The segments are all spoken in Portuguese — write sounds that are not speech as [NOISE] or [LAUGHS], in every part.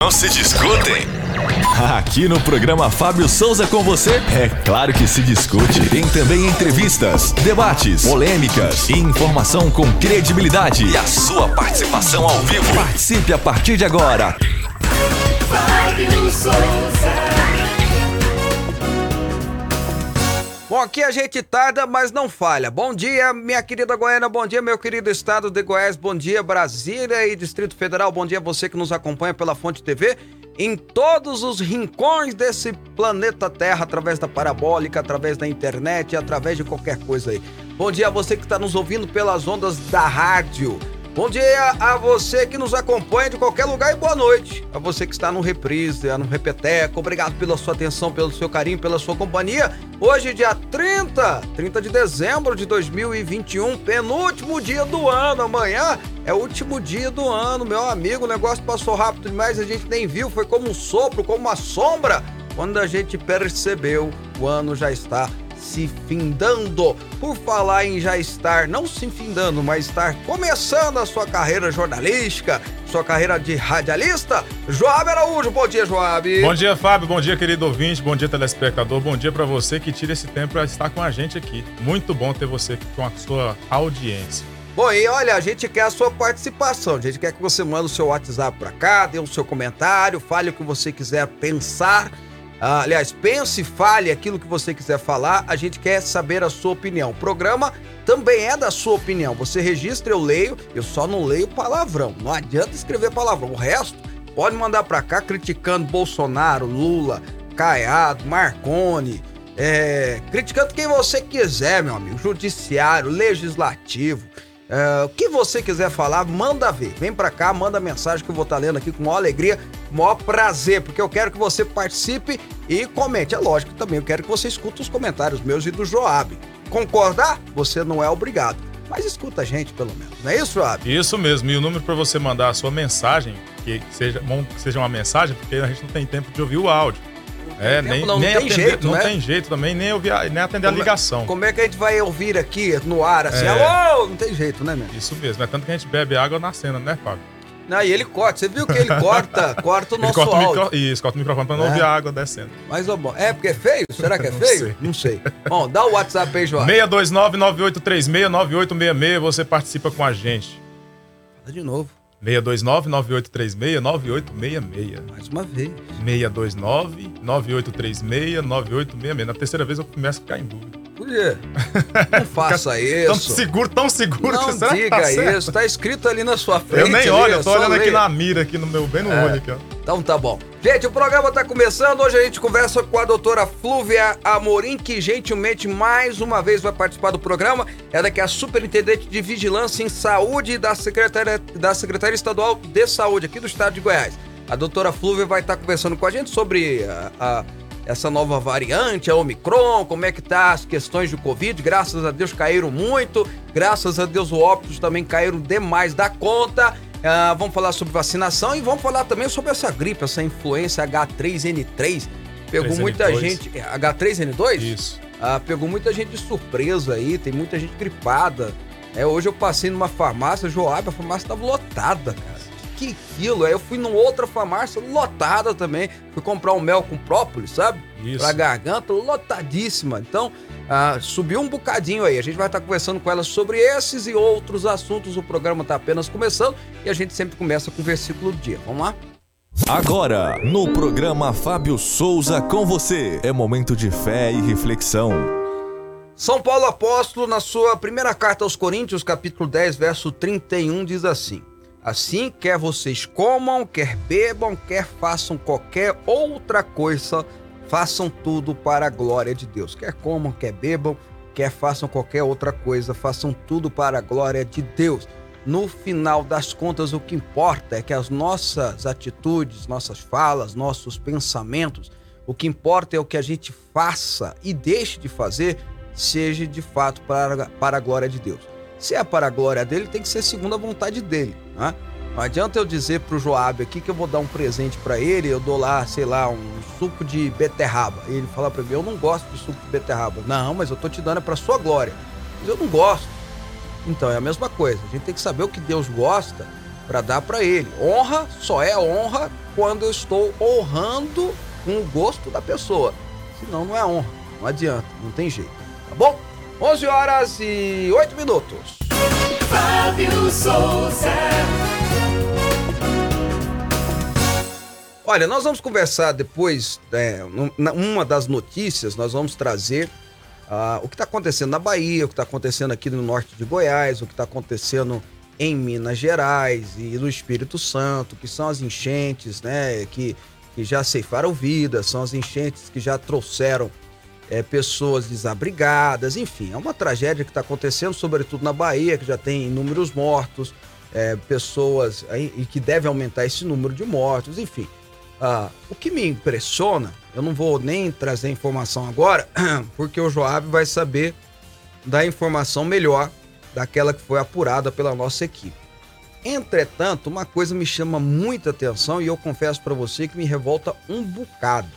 Não se discutem. [LAUGHS] Aqui no programa Fábio Souza com você, é claro que se discute. Tem também entrevistas, debates, polêmicas e informação com credibilidade. E a sua participação ao vivo. Participe a partir de agora. Fábio Souza. Bom, aqui a gente tarda, mas não falha. Bom dia, minha querida Goiânia, bom dia, meu querido estado de Goiás, bom dia, Brasília e Distrito Federal, bom dia você que nos acompanha pela Fonte TV em todos os rincões desse planeta Terra, através da parabólica, através da internet, através de qualquer coisa aí. Bom dia a você que está nos ouvindo pelas ondas da rádio. Bom dia a você que nos acompanha de qualquer lugar e boa noite. A você que está no reprise, no repeteco. Obrigado pela sua atenção, pelo seu carinho, pela sua companhia. Hoje, dia 30, 30 de dezembro de 2021, penúltimo dia do ano. Amanhã é o último dia do ano, meu amigo. O negócio passou rápido demais, a gente nem viu. Foi como um sopro, como uma sombra. Quando a gente percebeu, o ano já está se findando. Por falar em já estar, não se findando, mas estar começando a sua carreira jornalística, sua carreira de radialista, Joab Araújo. Bom dia, Joab. Bom dia, Fábio. Bom dia, querido ouvinte. Bom dia, telespectador. Bom dia para você que tira esse tempo para estar com a gente aqui. Muito bom ter você aqui com a sua audiência. Bom, e olha, a gente quer a sua participação. A gente quer que você mande o seu WhatsApp para cá, dê o seu comentário, fale o que você quiser pensar ah, aliás, pense fale aquilo que você quiser falar, a gente quer saber a sua opinião. O programa também é da sua opinião. Você registra, eu leio, eu só não leio palavrão. Não adianta escrever palavrão. O resto, pode mandar para cá criticando Bolsonaro, Lula, Caiado, Marconi, é, criticando quem você quiser, meu amigo. Judiciário, legislativo. É, o que você quiser falar, manda ver. Vem pra cá, manda mensagem que eu vou estar tá lendo aqui com maior alegria, maior prazer, porque eu quero que você participe e comente. É lógico também, eu quero que você escute os comentários meus e do Joab. Concordar? Você não é obrigado. Mas escuta a gente, pelo menos. Não é isso, Joab? Isso mesmo. E o número para você mandar a sua mensagem, que seja, bom, que seja uma mensagem, porque a gente não tem tempo de ouvir o áudio. É, nem, não, nem não tem atender, jeito, não né? tem jeito também, nem, ouvir, nem atender como, a é- ligação. Como é que a gente vai ouvir aqui no ar assim? É. Alô? Não tem jeito, né, meu? Isso mesmo, é tanto que a gente bebe água na cena, né, Fábio? Não, e ele corta. Você viu que ele corta, [LAUGHS] corta o nosso corta. O micro... Isso, corta o microfone pra não é. ouvir a água descendo. Mas, ó, bom, é porque é feio? [LAUGHS] Será que é feio? não sei. Não sei. Bom, dá o WhatsApp aí, João. 629-9836-9866, você participa com a gente. Fala de novo. 629-9836-9866. Mais uma vez. 629-9836-9866. Na terceira vez eu começo a ficar em dúvida. Não faça isso. Tão seguro, tão seguro. Não que diga tá isso. Tá escrito ali na sua frente. Eu nem olho, eu tô olhando aqui na mira, aqui no meu, bem no é. olho aqui, ó. Então tá bom. Gente, o programa tá começando. Hoje a gente conversa com a doutora Flúvia Amorim, que gentilmente mais uma vez vai participar do programa. Ela que é a superintendente de vigilância em saúde da Secretaria, da Secretaria Estadual de Saúde aqui do estado de Goiás. A doutora Flúvia vai estar conversando com a gente sobre a, a essa nova variante, a Omicron, como é que tá as questões de Covid. Graças a Deus caíram muito, graças a Deus os óbitos também caíram demais da conta. Uh, vamos falar sobre vacinação e vamos falar também sobre essa gripe, essa influência H3N3. Pegou 3N2. muita gente. H3N2? Isso. Uh, pegou muita gente de surpresa aí, tem muita gente gripada. É, hoje eu passei numa farmácia, Joab, a farmácia estava lotada, cara que aquilo? Aí eu fui numa outra farmácia lotada também. Fui comprar um mel com própolis, sabe? Isso. Pra garganta, lotadíssima. Então, ah, subiu um bocadinho aí. A gente vai estar conversando com ela sobre esses e outros assuntos. O programa está apenas começando e a gente sempre começa com o versículo do dia. Vamos lá? Agora, no programa Fábio Souza com você, é momento de fé e reflexão. São Paulo Apóstolo, na sua primeira carta aos Coríntios, capítulo 10, verso 31, diz assim: Assim, quer vocês comam, quer bebam, quer façam qualquer outra coisa, façam tudo para a glória de Deus. Quer comam, quer bebam, quer façam qualquer outra coisa, façam tudo para a glória de Deus. No final das contas, o que importa é que as nossas atitudes, nossas falas, nossos pensamentos, o que importa é o que a gente faça e deixe de fazer, seja de fato para, para a glória de Deus. Se é para a glória dele, tem que ser segundo a vontade dele. Né? Não adianta eu dizer pro Joab aqui que eu vou dar um presente para ele, eu dou lá, sei lá, um suco de beterraba. Ele fala para mim, eu não gosto de suco de beterraba. Não, mas eu tô te dando é para sua glória. Mas eu não gosto. Então é a mesma coisa. A gente tem que saber o que Deus gosta para dar para ele. Honra só é honra quando eu estou honrando com o gosto da pessoa. Senão não é honra. Não adianta, não tem jeito. Tá bom? 11 horas e 8 minutos. Fábio Souza. Olha, nós vamos conversar depois, é, uma das notícias, nós vamos trazer uh, o que está acontecendo na Bahia, o que está acontecendo aqui no norte de Goiás, o que está acontecendo em Minas Gerais e no Espírito Santo, que são as enchentes, né, que, que já ceifaram vidas, são as enchentes que já trouxeram é, pessoas desabrigadas, enfim, é uma tragédia que está acontecendo, sobretudo na Bahia, que já tem inúmeros mortos, é, pessoas e que deve aumentar esse número de mortos, enfim. Ah, o que me impressiona, eu não vou nem trazer informação agora, [CLEARS THROAT] porque o Joab vai saber da informação melhor daquela que foi apurada pela nossa equipe. Entretanto, uma coisa me chama muita atenção e eu confesso para você que me revolta um bocado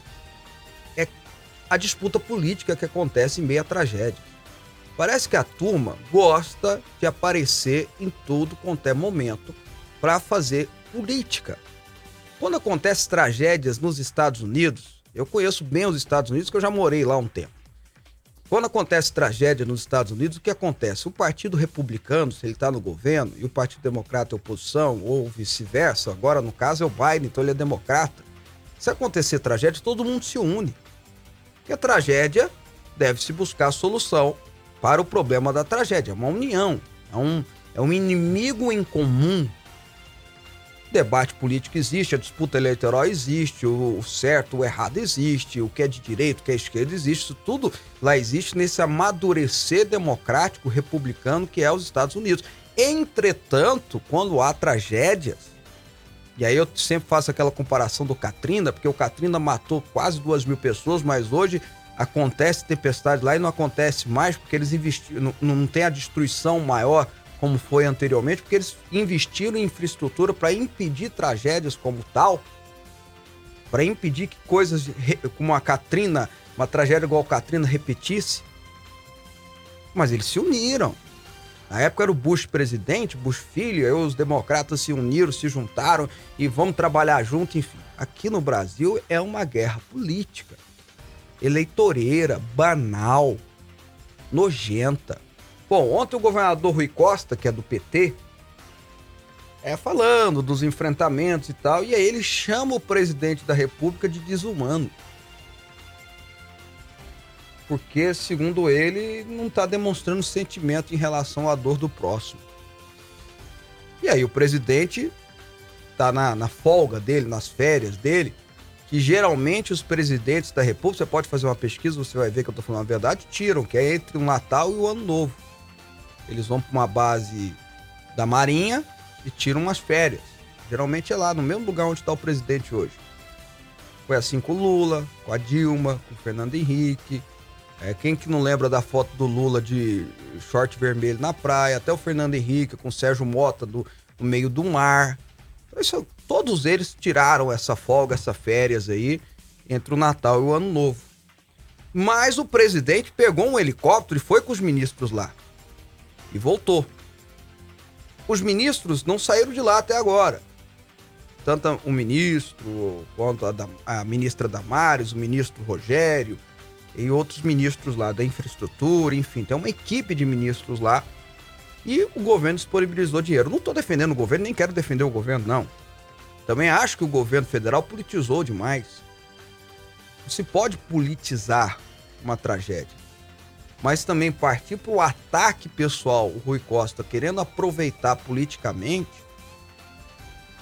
a disputa política que acontece em meio à tragédia. Parece que a turma gosta de aparecer em tudo quanto é momento para fazer política. Quando acontece tragédias nos Estados Unidos, eu conheço bem os Estados Unidos, que eu já morei lá um tempo. Quando acontece tragédia nos Estados Unidos, o que acontece? O Partido Republicano, se ele está no governo, e o Partido Democrata é oposição, ou vice-versa, agora no caso é o Biden, então ele é democrata. Se acontecer tragédia, todo mundo se une que a tragédia deve-se buscar solução para o problema da tragédia. É uma união, é um, é um inimigo em comum. O debate político existe, a disputa eleitoral existe, o, certo, o errado existe, o que é de direito, o que é esquerda existe, isso tudo lá existe nesse amadurecer democrático republicano que é os Estados Unidos. Entretanto, quando há tragédias, e aí eu sempre faço aquela comparação do Katrina, porque o Katrina matou quase duas mil pessoas, mas hoje acontece tempestade lá e não acontece mais porque eles investiram, não, não tem a destruição maior como foi anteriormente, porque eles investiram em infraestrutura para impedir tragédias como tal, para impedir que coisas como a Katrina, uma tragédia igual a Katrina repetisse. Mas eles se uniram. Na época era o Bush presidente, Bush filho, aí os democratas se uniram, se juntaram e vamos trabalhar junto, enfim. Aqui no Brasil é uma guerra política, eleitoreira, banal, nojenta. Bom, ontem o governador Rui Costa, que é do PT, é falando dos enfrentamentos e tal, e aí ele chama o presidente da República de desumano porque, segundo ele, não está demonstrando sentimento em relação à dor do próximo. E aí o presidente está na, na folga dele, nas férias dele, que geralmente os presidentes da República, você pode fazer uma pesquisa, você vai ver que eu estou falando a verdade, tiram, que é entre o Natal e o Ano Novo. Eles vão para uma base da Marinha e tiram umas férias. Geralmente é lá, no mesmo lugar onde está o presidente hoje. Foi assim com o Lula, com a Dilma, com o Fernando Henrique, é, quem que não lembra da foto do Lula de short vermelho na praia, até o Fernando Henrique com o Sérgio Mota do, no meio do mar. Isso, todos eles tiraram essa folga, essas férias aí, entre o Natal e o Ano Novo. Mas o presidente pegou um helicóptero e foi com os ministros lá. E voltou. Os ministros não saíram de lá até agora. Tanto o ministro, quanto a, a ministra Damares, o ministro Rogério, e outros ministros lá da infraestrutura, enfim, tem uma equipe de ministros lá. E o governo disponibilizou dinheiro. Não estou defendendo o governo, nem quero defender o governo, não. Também acho que o governo federal politizou demais. Se pode politizar uma tragédia, mas também partir para o ataque pessoal, o Rui Costa querendo aproveitar politicamente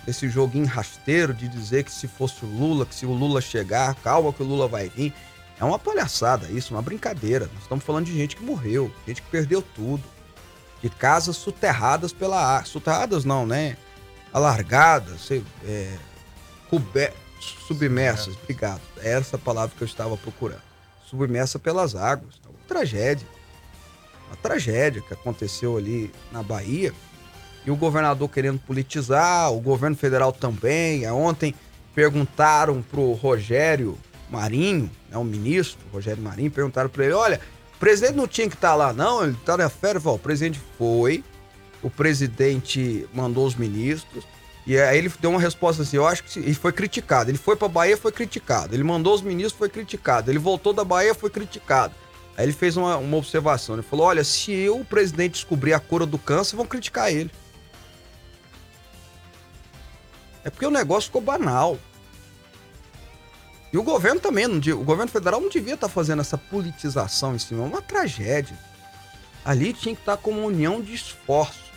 esse joguinho rasteiro de dizer que se fosse o Lula, que se o Lula chegar, calma que o Lula vai vir. É uma palhaçada isso, uma brincadeira. Nós estamos falando de gente que morreu, gente que perdeu tudo. De casas soterradas pela água. Soterradas não, né? Alargadas, sei, é, submersas, obrigado. É essa palavra que eu estava procurando. Submersa pelas águas. É uma tragédia. Uma tragédia que aconteceu ali na Bahia. E o governador querendo politizar, o governo federal também. Ontem perguntaram pro Rogério Marinho, né, o ministro, Rogério Marinho, perguntaram para ele: olha, o presidente não tinha que estar tá lá, não, ele está na férias. O presidente foi, o presidente mandou os ministros, E aí ele deu uma resposta assim, eu acho que ele foi criticado. Ele foi para Bahia, foi criticado. Ele mandou os ministros, foi criticado. Ele voltou da Bahia, foi criticado. Aí ele fez uma, uma observação. Ele falou: olha, se eu, o presidente, descobrir a cura do câncer, vão criticar ele. É porque o negócio ficou banal. E o governo também, não, o governo federal não devia estar tá fazendo essa politização em cima. É uma tragédia. Ali tinha que estar tá com uma união de esforços.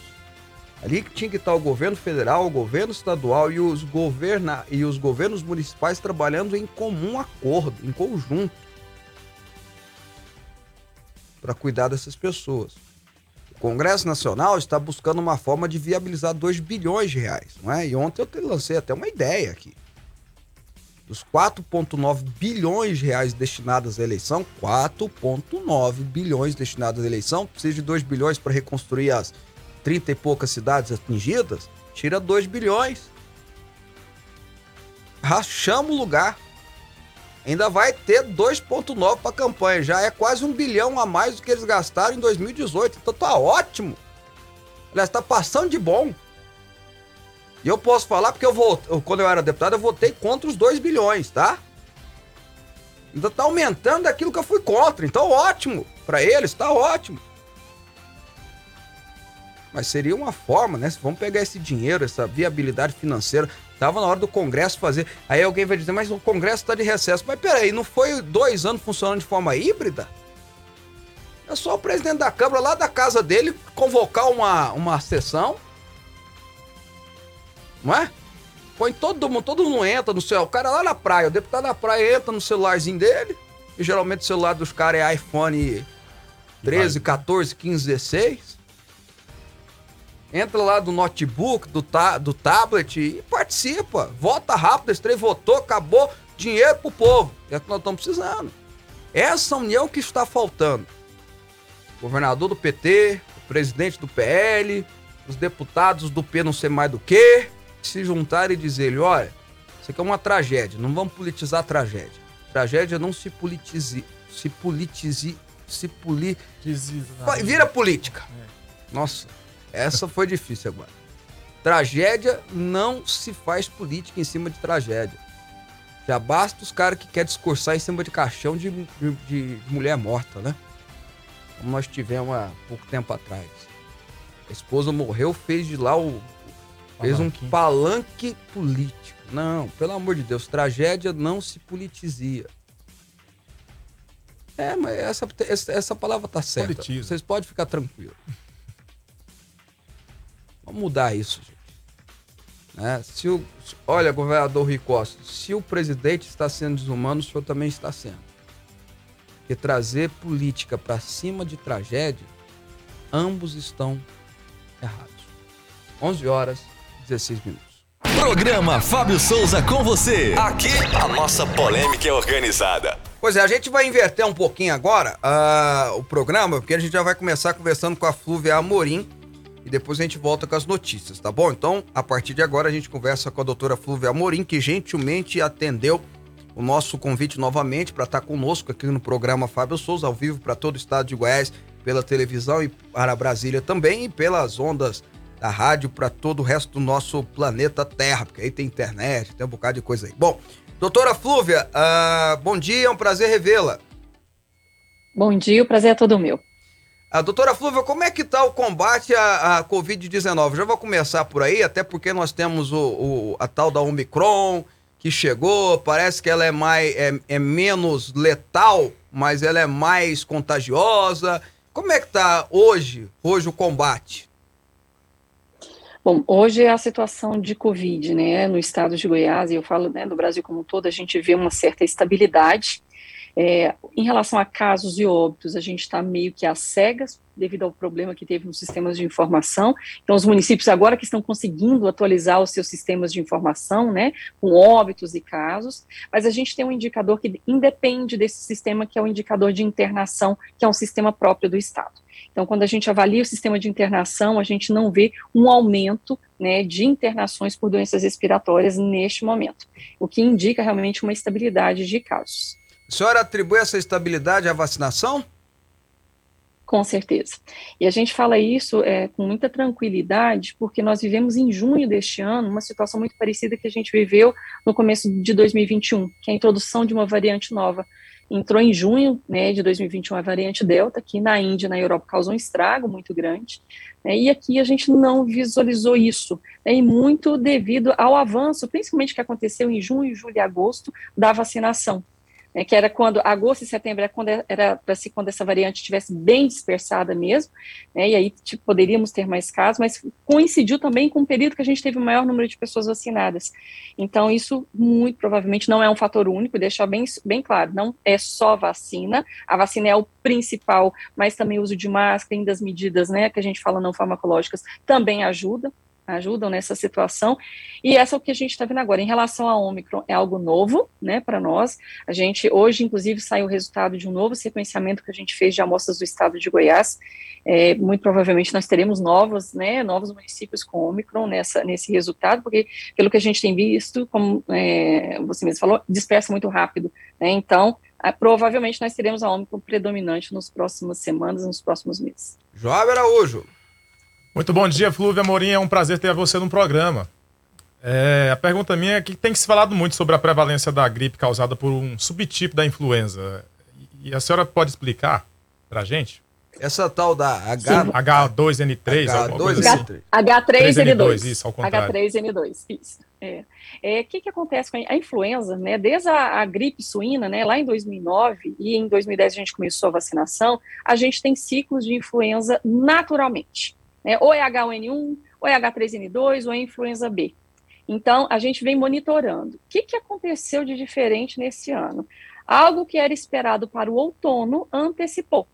Ali tinha que estar tá o governo federal, o governo estadual e os, governa, e os governos municipais trabalhando em comum acordo, em conjunto, para cuidar dessas pessoas. O Congresso Nacional está buscando uma forma de viabilizar 2 bilhões de reais. Não é? E ontem eu lancei até uma ideia aqui dos 4,9 bilhões de reais destinados à eleição, 4,9 bilhões destinados à eleição, precisa de 2 bilhões para reconstruir as 30 e poucas cidades atingidas, tira 2 bilhões. Rachamos o lugar. Ainda vai ter 2,9 para a campanha. Já é quase um bilhão a mais do que eles gastaram em 2018. Então tá ótimo. Aliás, tá passando de bom. E eu posso falar porque eu vou, quando eu era deputado, eu votei contra os 2 bilhões, tá? Ainda tá aumentando aquilo que eu fui contra. Então, ótimo. Para eles, tá ótimo. Mas seria uma forma, né? Vamos pegar esse dinheiro, essa viabilidade financeira. Tava na hora do Congresso fazer. Aí alguém vai dizer, mas o Congresso está de recesso. Mas peraí, não foi dois anos funcionando de forma híbrida? É só o presidente da Câmara, lá da casa dele, convocar uma, uma sessão não é? Põe todo mundo, todo mundo entra no celular. O cara lá na praia, o deputado na praia entra no celularzinho dele. E geralmente o celular dos caras é iPhone 13, 14, 15, 16. Entra lá do notebook, do, ta do tablet e participa. Vota rápido, esse trem votou, acabou. Dinheiro pro povo. É o que nós estamos precisando. Essa união que está faltando. Governador do PT, o presidente do PL, os deputados do P não sei mais do que se juntar e dizer, olha, isso aqui é uma tragédia, não vamos politizar a tragédia. Tragédia não se politize, se politize, se politize, vira política. É. Nossa, essa foi difícil agora. Tragédia não se faz política em cima de tragédia. Já basta os caras que querem discursar em cima de caixão de, de, de, mulher morta, né? Como nós tivemos há pouco tempo atrás. A esposa morreu, fez de lá o Fez um palanque político. Não, pelo amor de Deus, tragédia não se politizia. É, mas essa, essa, palavra tá certa. Politiza. Vocês podem ficar tranquilos. [LAUGHS] Vamos mudar isso, gente. Né? Se o, olha, governador Rui Costa, se o presidente está sendo desumano, o senhor também está sendo. Porque trazer política para cima de tragédia, ambos estão errados. 11 horas 16 minutos. Programa Fábio Souza com você. Aqui a nossa polêmica é organizada. Pois é, a gente vai inverter um pouquinho agora uh, o programa, porque a gente já vai começar conversando com a Flúvia Amorim e depois a gente volta com as notícias, tá bom? Então, a partir de agora, a gente conversa com a doutora Flúvia Amorim, que gentilmente atendeu o nosso convite novamente para estar conosco aqui no programa Fábio Souza, ao vivo para todo o estado de Goiás, pela televisão e para Brasília também, e pelas ondas da rádio para todo o resto do nosso planeta Terra, porque aí tem internet, tem um bocado de coisa aí. Bom, doutora Flúvia, uh, bom dia, é um prazer revê-la. Bom dia, o prazer é todo meu. A doutora Flúvia, como é que está o combate à, à Covid-19? Já vou começar por aí, até porque nós temos o, o, a tal da Omicron que chegou, parece que ela é, mais, é, é menos letal, mas ela é mais contagiosa. Como é que está hoje, hoje o combate? Bom, hoje é a situação de Covid, né, no estado de Goiás, e eu falo, né, no Brasil como um todo, a gente vê uma certa estabilidade. É, em relação a casos e óbitos, a gente está meio que às cegas, devido ao problema que teve nos sistemas de informação. Então, os municípios agora que estão conseguindo atualizar os seus sistemas de informação, né, com óbitos e casos, mas a gente tem um indicador que independe desse sistema, que é o indicador de internação, que é um sistema próprio do Estado. Então, quando a gente avalia o sistema de internação, a gente não vê um aumento né, de internações por doenças respiratórias neste momento, o que indica realmente uma estabilidade de casos. A senhora atribui essa estabilidade à vacinação? Com certeza. E a gente fala isso é, com muita tranquilidade, porque nós vivemos em junho deste ano uma situação muito parecida que a gente viveu no começo de 2021, que é a introdução de uma variante nova. Entrou em junho né, de 2021 a variante Delta, que na Índia e na Europa causou um estrago muito grande, né, e aqui a gente não visualizou isso, né, e muito devido ao avanço, principalmente que aconteceu em junho, julho e agosto, da vacinação né, que era quando agosto e setembro era quando era para se quando essa variante estivesse bem dispersada mesmo, né, e aí tipo, poderíamos ter mais casos, mas coincidiu também com o período que a gente teve o maior número de pessoas vacinadas. Então isso muito provavelmente não é um fator único, deixar bem bem claro, não é só vacina, a vacina é o principal, mas também o uso de máscara, ainda das medidas, né, que a gente fala não farmacológicas, também ajuda, ajudam nessa situação. E essa é o que a gente está vendo agora. Em relação à Omicron, é algo novo, né, para nós. A gente, hoje, inclusive, saiu o resultado de um novo sequenciamento que a gente fez de amostras do estado de Goiás. É, muito provavelmente nós teremos novos, né, novos municípios com Omicron nessa, nesse resultado, porque, pelo que a gente tem visto, como é, você mesmo falou, dispersa muito rápido. Né, então, provavelmente nós teremos a Omicron predominante nas próximas semanas, nos próximos meses. João Araújo. Muito bom dia, Flúvia Morim. É um prazer ter você no programa. É, a pergunta minha é que tem se falado muito sobre a prevalência da gripe causada por um subtipo da influenza. E a senhora pode explicar para a gente? Essa tal da H... H2N3, H2N3. Assim. H3N2. Isso, ao contrário. H3N2, isso. É. O é, que, que acontece com a influenza, né? Desde a, a, gripe suína, né? Lá em 2009 e em 2010 a gente começou a vacinação, a gente tem ciclos de influenza naturalmente né? Ou é H1N1, ou é H3N2, ou é influenza B. Então, a gente vem monitorando. O que, que aconteceu de diferente nesse ano? Algo que era esperado para o outono antecipou.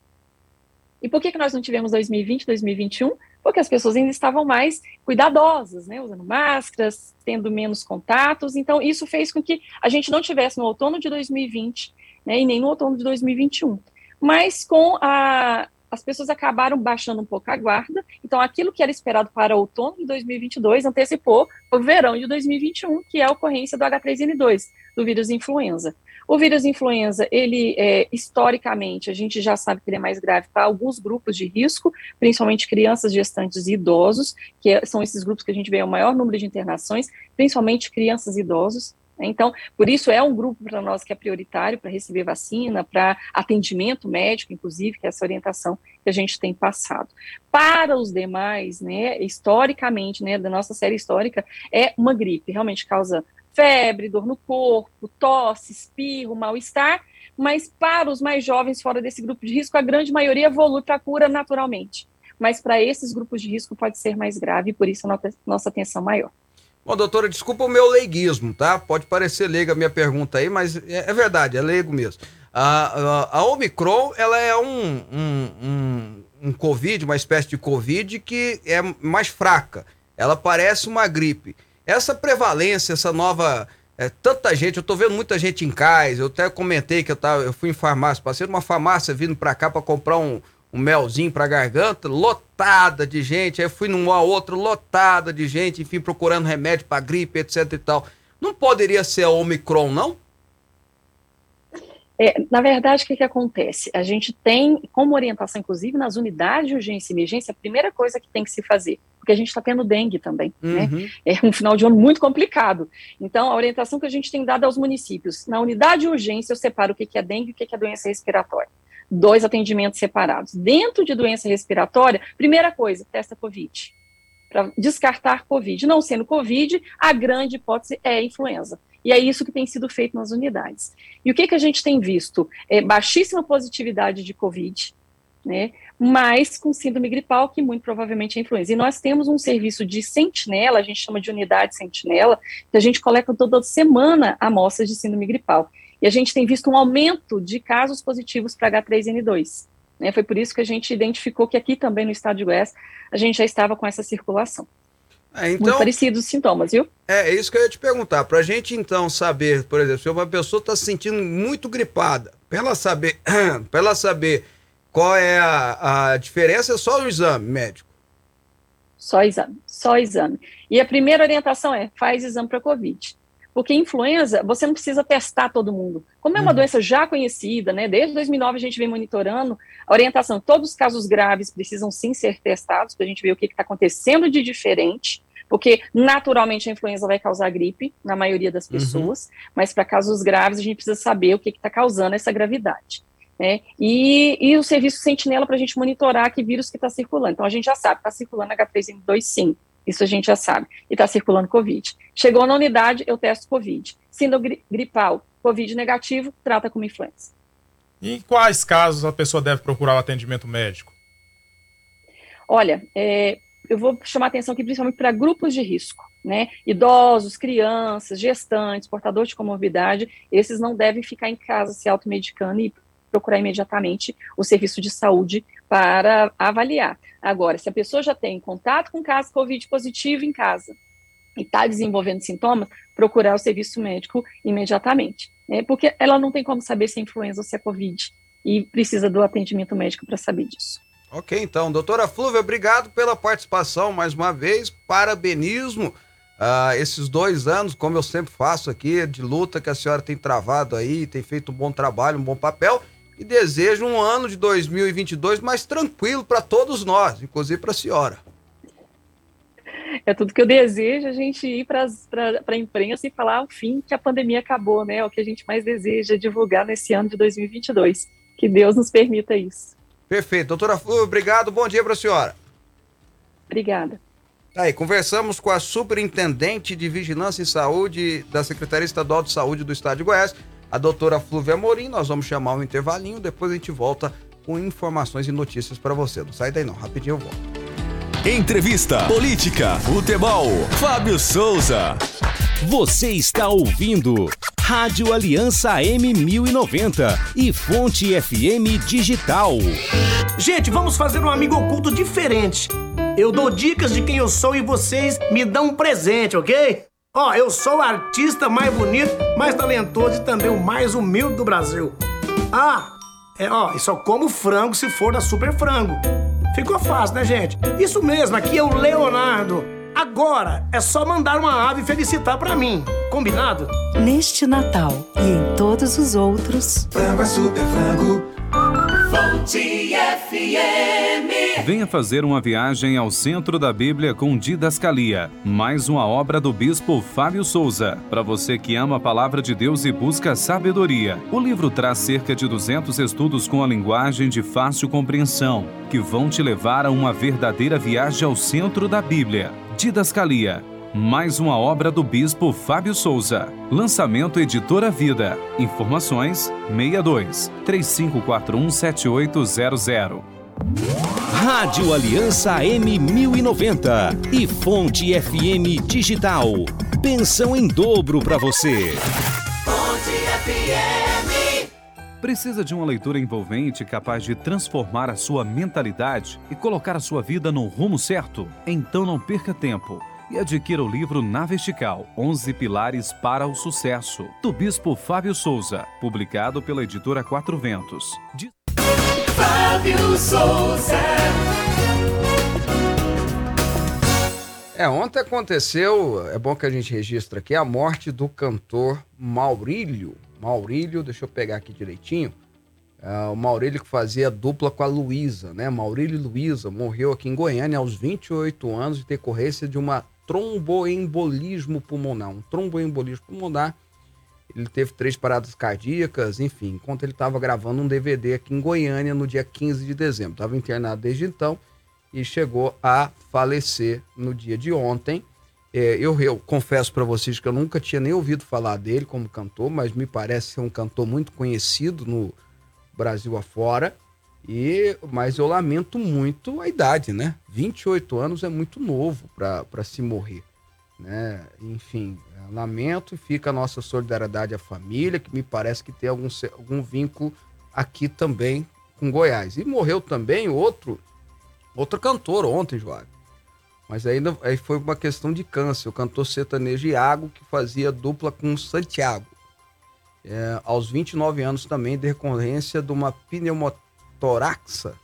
E por que, que nós não tivemos 2020, 2021? Porque as pessoas ainda estavam mais cuidadosas, né? Usando máscaras, tendo menos contatos. Então, isso fez com que a gente não tivesse no outono de 2020 né, e nem no outono de 2021. Mas com a, as pessoas acabaram baixando um pouco a guarda. Então, aquilo que era esperado para outono de 2022 antecipou o verão de 2021, que é a ocorrência do H3N2, do vírus influenza. O vírus influenza, ele, é, historicamente, a gente já sabe que ele é mais grave para alguns grupos de risco, principalmente crianças, gestantes e idosos, que é, são esses grupos que a gente vê o maior número de internações, principalmente crianças e idosos. Então, por isso é um grupo para nós que é prioritário para receber vacina, para atendimento médico, inclusive, que é essa orientação que a gente tem passado. Para os demais, né, historicamente, né, da nossa série histórica, é uma gripe, realmente causa febre, dor no corpo, tosse, espirro, mal-estar, mas para os mais jovens fora desse grupo de risco, a grande maioria evolui para a cura naturalmente. Mas para esses grupos de risco pode ser mais grave, e por isso a nossa atenção maior. Bom, doutora, desculpa o meu leiguismo, tá? Pode parecer leiga a minha pergunta aí, mas é, é verdade, é leigo mesmo. A, a, a, Omicron, ela é um, um, um, um Covid, uma espécie de Covid que é mais fraca. Ela parece uma gripe. Essa prevalência, essa nova é, tanta gente, eu tô vendo muita gente em casa, eu até comentei que eu, tava, eu fui em farmácia, passei numa farmácia vindo para cá para comprar um, um melzinho pra garganta, lotada de gente. Aí eu fui numa outra, lotada de gente, enfim, procurando remédio pra gripe, etc e tal. Não poderia ser a Omicron, não? É, na verdade, o que, que acontece? A gente tem, como orientação, inclusive nas unidades de urgência e emergência, a primeira coisa que tem que se fazer, porque a gente está tendo dengue também, né? uhum. né? É um final de ano muito complicado. Então, a orientação que a gente tem dado aos municípios, na unidade de urgência, eu separo o que, que é dengue e o que, que é doença respiratória dois atendimentos separados. Dentro de doença respiratória, primeira coisa, testa Covid. Para descartar Covid. Não sendo Covid, a grande hipótese é influenza. E é isso que tem sido feito nas unidades. E o que, que a gente tem visto? É baixíssima positividade de Covid, né? Mas com síndrome gripal, que muito provavelmente é influenza. E nós temos um serviço de sentinela, a gente chama de unidade sentinela, que a gente coleta toda semana amostras de síndrome gripal. E a gente tem visto um aumento de casos positivos para H3N2. Né? Foi por isso que a gente identificou que aqui também no estado de Goiás a gente já estava com essa circulação. É, então, Muito parecidos os sintomas, viu? É, é isso que eu ia te perguntar. Para a gente então saber, por exemplo, se uma pessoa está se sentindo muito gripada, para ela saber, [CLEARS THROAT] para ela saber qual é a, a diferença, é só o exame médico. Só exame, só exame. E a primeira orientação é: faz exame para Covid Porque influenza, você não precisa testar todo mundo. Como é uma uhum. doença já conhecida, né? Desde 2009 a gente vem monitorando a orientação. Todos os casos graves precisam sim ser testados para a gente ver o que está acontecendo de diferente. Porque naturalmente a influenza vai causar gripe na maioria das uhum. pessoas, uhum. mas para casos graves a gente precisa saber o que está causando essa gravidade. Né? E, e o serviço sentinela para a gente monitorar que vírus que está circulando. Então a gente já sabe, está circulando H3N2 sim, isso a gente já sabe, e está circulando Covid. Chegou na unidade, eu testo Covid. Síndrome gripal, Covid negativo, trata como influenza. E em quais casos a pessoa deve procurar o atendimento médico? Olha, é, eu vou chamar atenção aqui principalmente para grupos de risco, né? Idosos, crianças, gestantes, portadores de comorbidade, esses não devem ficar em casa se automedicando e procurar imediatamente o serviço de saúde para avaliar. Agora, se a pessoa já tem contato com caso Covid positivo em casa e está desenvolvendo sintomas, procurar o serviço médico imediatamente, né? Porque ela não tem como saber se é influenza ou se é Covid e precisa do atendimento médico para saber disso. Ok, então, doutora Flúvia, obrigado pela participação mais uma vez, parabenismo uh, esses dois anos, como eu sempre faço aqui, de luta que a senhora tem travado aí, tem feito um bom trabalho, um bom papel e desejo um ano de 2022 mais tranquilo para todos nós, inclusive para a senhora. É tudo que eu desejo, a gente ir para a imprensa e falar o fim que a pandemia acabou, né? É o que a gente mais deseja divulgar nesse ano de 2022. Que Deus nos permita isso. Perfeito. Doutora Flúvia, obrigado. Bom dia para a senhora. Obrigada. Tá aí, conversamos com a superintendente de Vigilância e Saúde da Secretaria Estadual de Saúde do Estado de Goiás, a doutora Flúvia Morim. Nós vamos chamar um intervalinho, depois a gente volta com informações e notícias para você. Não sai daí não, rapidinho eu volto. Entrevista, política, futebol, Fábio Souza. Você está ouvindo Rádio Aliança M1090 e Fonte FM Digital. Gente, vamos fazer um amigo oculto diferente. Eu dou dicas de quem eu sou e vocês me dão um presente, ok? Ó, eu sou o artista mais bonito, mais talentoso e também o mais humilde do Brasil. Ah, é, ó, e só como frango se for da Super Frango. Ficou fácil, né, gente? Isso mesmo, aqui é o Leonardo. Agora é só mandar uma ave felicitar para mim. Combinado? Neste Natal e em todos os outros. Frango é super frango. FM. Venha fazer uma viagem ao centro da Bíblia com Didascalia, mais uma obra do bispo Fábio Souza. Para você que ama a palavra de Deus e busca sabedoria, o livro traz cerca de 200 estudos com a linguagem de fácil compreensão, que vão te levar a uma verdadeira viagem ao centro da Bíblia. Didascalia mais uma obra do Bispo Fábio Souza. Lançamento Editora Vida. Informações 62 3541 7800. Rádio Aliança M1090 e Fonte FM Digital. Pensão em dobro para você. Fonte FM. Precisa de uma leitura envolvente capaz de transformar a sua mentalidade e colocar a sua vida no rumo certo? Então não perca tempo e adquira o livro Na Vertical, 11 Pilares para o Sucesso, do Bispo Fábio Souza, publicado pela editora Quatro Ventos. De... Fábio Souza. É, ontem aconteceu, é bom que a gente registre aqui, a morte do cantor Maurílio. Maurílio, deixa eu pegar aqui direitinho. É, o Maurílio que fazia dupla com a Luísa, né? Maurílio e Luísa morreu aqui em Goiânia aos 28 anos de decorrência de uma tromboembolismo pulmonar. Um tromboembolismo pulmonar. Ele teve três paradas cardíacas, enfim, enquanto ele estava gravando um DVD aqui em Goiânia no dia 15 de dezembro. Estava internado desde então e chegou a falecer no dia de ontem. É, eu, eu, confesso para vocês que eu nunca tinha nem ouvido falar dele como cantor, mas me parece ser um cantor muito conhecido no Brasil afora. E, mas eu lamento muito a idade, né? 28 anos é muito novo para se morrer. Né? Enfim, lamento e fica a nossa solidariedade à família, que me parece que tem algum, algum vínculo aqui também com Goiás. E morreu também outro outro cantor ontem, João. Mas ainda aí foi uma questão de câncer. O cantor sertanejo Iago, que fazia dupla com Santiago. É, aos 29 anos também, decorrência de uma pneumonia toraxa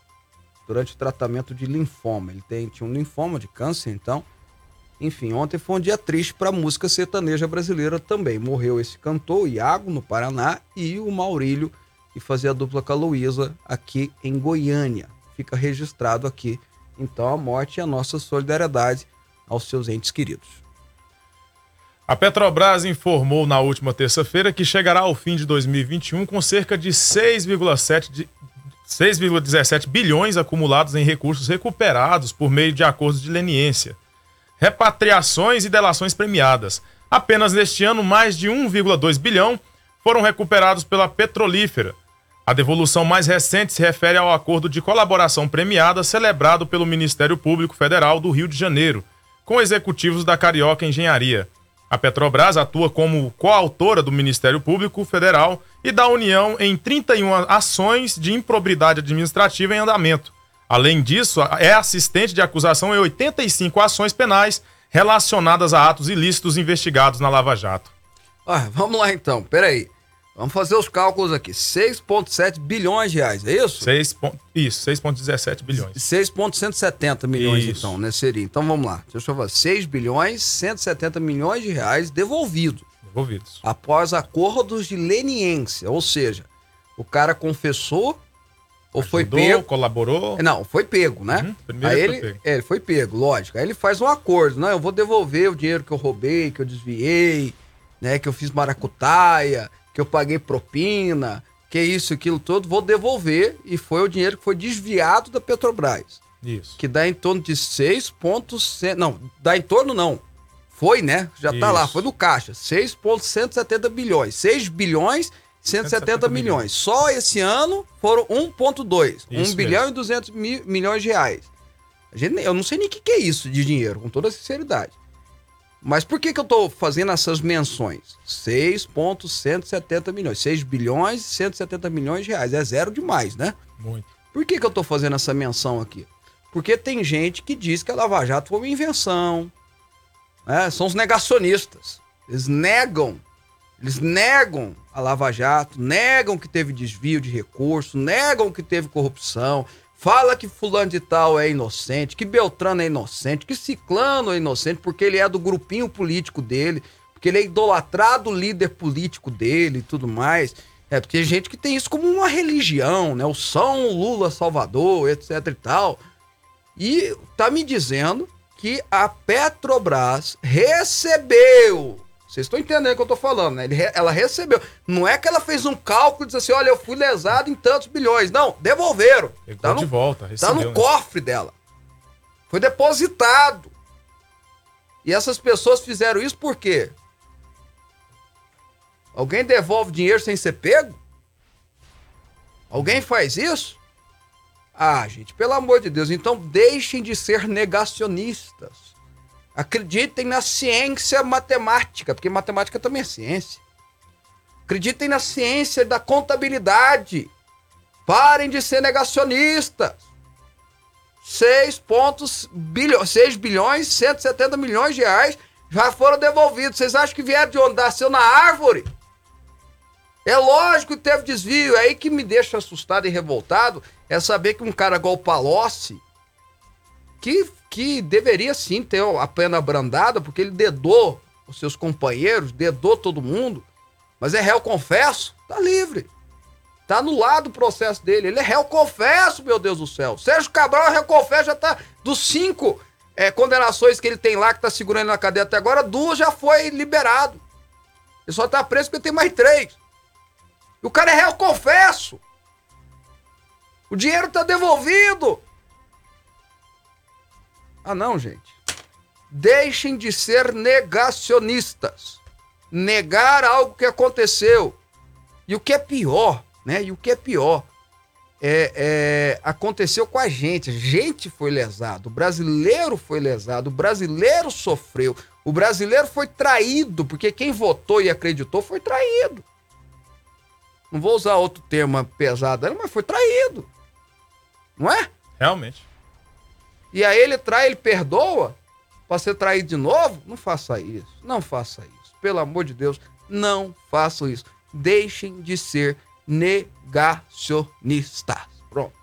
durante o tratamento de linfoma. Ele tem, tinha um linfoma de câncer, então, Enfim, ontem foi um dia triste para a música sertaneja brasileira também. Morreu esse cantor, o Iago, no Paraná, e o Maurílio, que fazia a dupla com a Luísa aqui em Goiânia. Fica registrado aqui, então, a morte e a nossa solidariedade aos seus entes queridos. A Petrobras informou na última terça-feira que chegará ao fim de 2021 com cerca de 6,7 de 6,17 bilhões acumulados em recursos recuperados por meio de acordos de leniência, repatriações e delações premiadas. Apenas neste ano, mais de 1,2 bilhão foram recuperados pela Petrolífera. A devolução mais recente se refere ao acordo de colaboração premiada celebrado pelo Ministério Público Federal do Rio de Janeiro, com executivos da Carioca Engenharia. A Petrobras atua como coautora do Ministério Público Federal e da União em 31 ações de improbidade administrativa em andamento. Além disso, é assistente de acusação em 85 ações penais relacionadas a atos ilícitos investigados na Lava Jato. Ah, vamos lá então, peraí. Vamos fazer os cálculos aqui. 6,7 bilhões de reais, é isso? 6, pon- isso, 6,17 bilhões. 6,170 milhões, Isso. então, né? Seria. Então vamos lá. Deixa eu falar. 6 bilhões 170 milhões de reais devolvidos Envolvidos. após acordos de leniência. Ou seja, o cara confessou ou foi Ajudou, pego. colaborou. Não, foi pego, né? Uhum, primeiro Aí ele ele, foi pego. é, ele foi pego, lógico. Aí ele faz um acordo, não, eu vou devolver o dinheiro que eu roubei, que eu desviei, né, que eu fiz maracutaia, que eu paguei propina, que isso, aquilo todo, vou devolver e foi o dinheiro que foi desviado da Petrobras, Isso. que dá em torno de 6 pontos, não, dá em torno não. Foi, né? Já tá lá, foi no caixa, 6.170 bilhões, 6 bilhões 170 170 milhões. Só esse ano foram 1,2. 1 Isso bilhão mesmo. e 200 mi- milhões de reais. A gente, eu não sei nem o que, que é isso de dinheiro, com toda sinceridade. Mas por que, que eu tô fazendo essas menções? 6,170 milhões. 6 bilhões e 170 milhões de reais. É zero demais, né? Muito. Por que, que eu tô fazendo essa menção aqui? Porque tem gente que diz que a Lava Jato foi uma invenção. né? São os negacionistas. Eles negam. Eles negam a Lava Jato, negam que teve desvio de recurso, negam que teve corrupção, fala que fulano de tal é inocente, que Beltrano é inocente, que Ciclano é inocente porque ele é do grupinho político dele, porque ele é idolatrado líder político dele e tudo mais. É, porque tem gente que tem isso como uma religião, né? O São Lula Salvador, etc e tal. E tá me dizendo que a Petrobras recebeu. Vocês estão entendendo o que eu tô falando, né? Ele ela recebeu. Não é que ela fez um cálculo e disse assim: olha, eu fui lesado em tantos bilhões. Não, devolveram. Pegou Tá de no, volta, tá recebeu. no né? cofre dela. Foi depositado. E essas pessoas fizeram isso por quê? Alguém devolve dinheiro sem ser pego? Alguém faz isso? Ah, gente, pelo amor de Deus, então deixem de ser negacionistas. Acreditem na ciência matemática, porque matemática também é ciência. Acreditem na ciência da contabilidade. Parem de ser negacionistas. 6 pontos bilhões, 6 bilhões, 170 milhões de reais já foram devolvidos. Vocês acham que vieram de onde? Nasceu na árvore? É lógico que teve desvio. É aí que me deixa assustado e revoltado é saber que um cara igual o Palocci, que, que deveria sim ter a pena abrandada, porque ele dedou os seus companheiros, dedou todo mundo, mas é réu confesso, tá livre. Tá anulado o processo dele. Ele é réu confesso, meu Deus do céu. Sérgio Cabral é réu confesso, já tá dos cinco é, condenações que ele tem lá, que tá segurando na cadeia até agora, duas já foi liberado. Ele só tá preso porque tem mais três. E o cara é réu confesso. O dinheiro tá devolvido. Ah, não, gente. Deixem de ser negacionistas. Negar algo que aconteceu. E o que é pior, né? E o que é pior é, é, aconteceu com a gente. A gente foi lesado. O brasileiro foi lesado. O brasileiro sofreu. O brasileiro foi traído, porque quem votou e acreditou foi traído. Não vou usar outro termo pesado, mas foi traído. Não é? Realmente. E aí ele trai, ele perdoa para ser traído de novo? Não faça isso. Não faça isso. Pelo amor de Deus, não façam isso. Deixem de ser negacionistas. Pronto.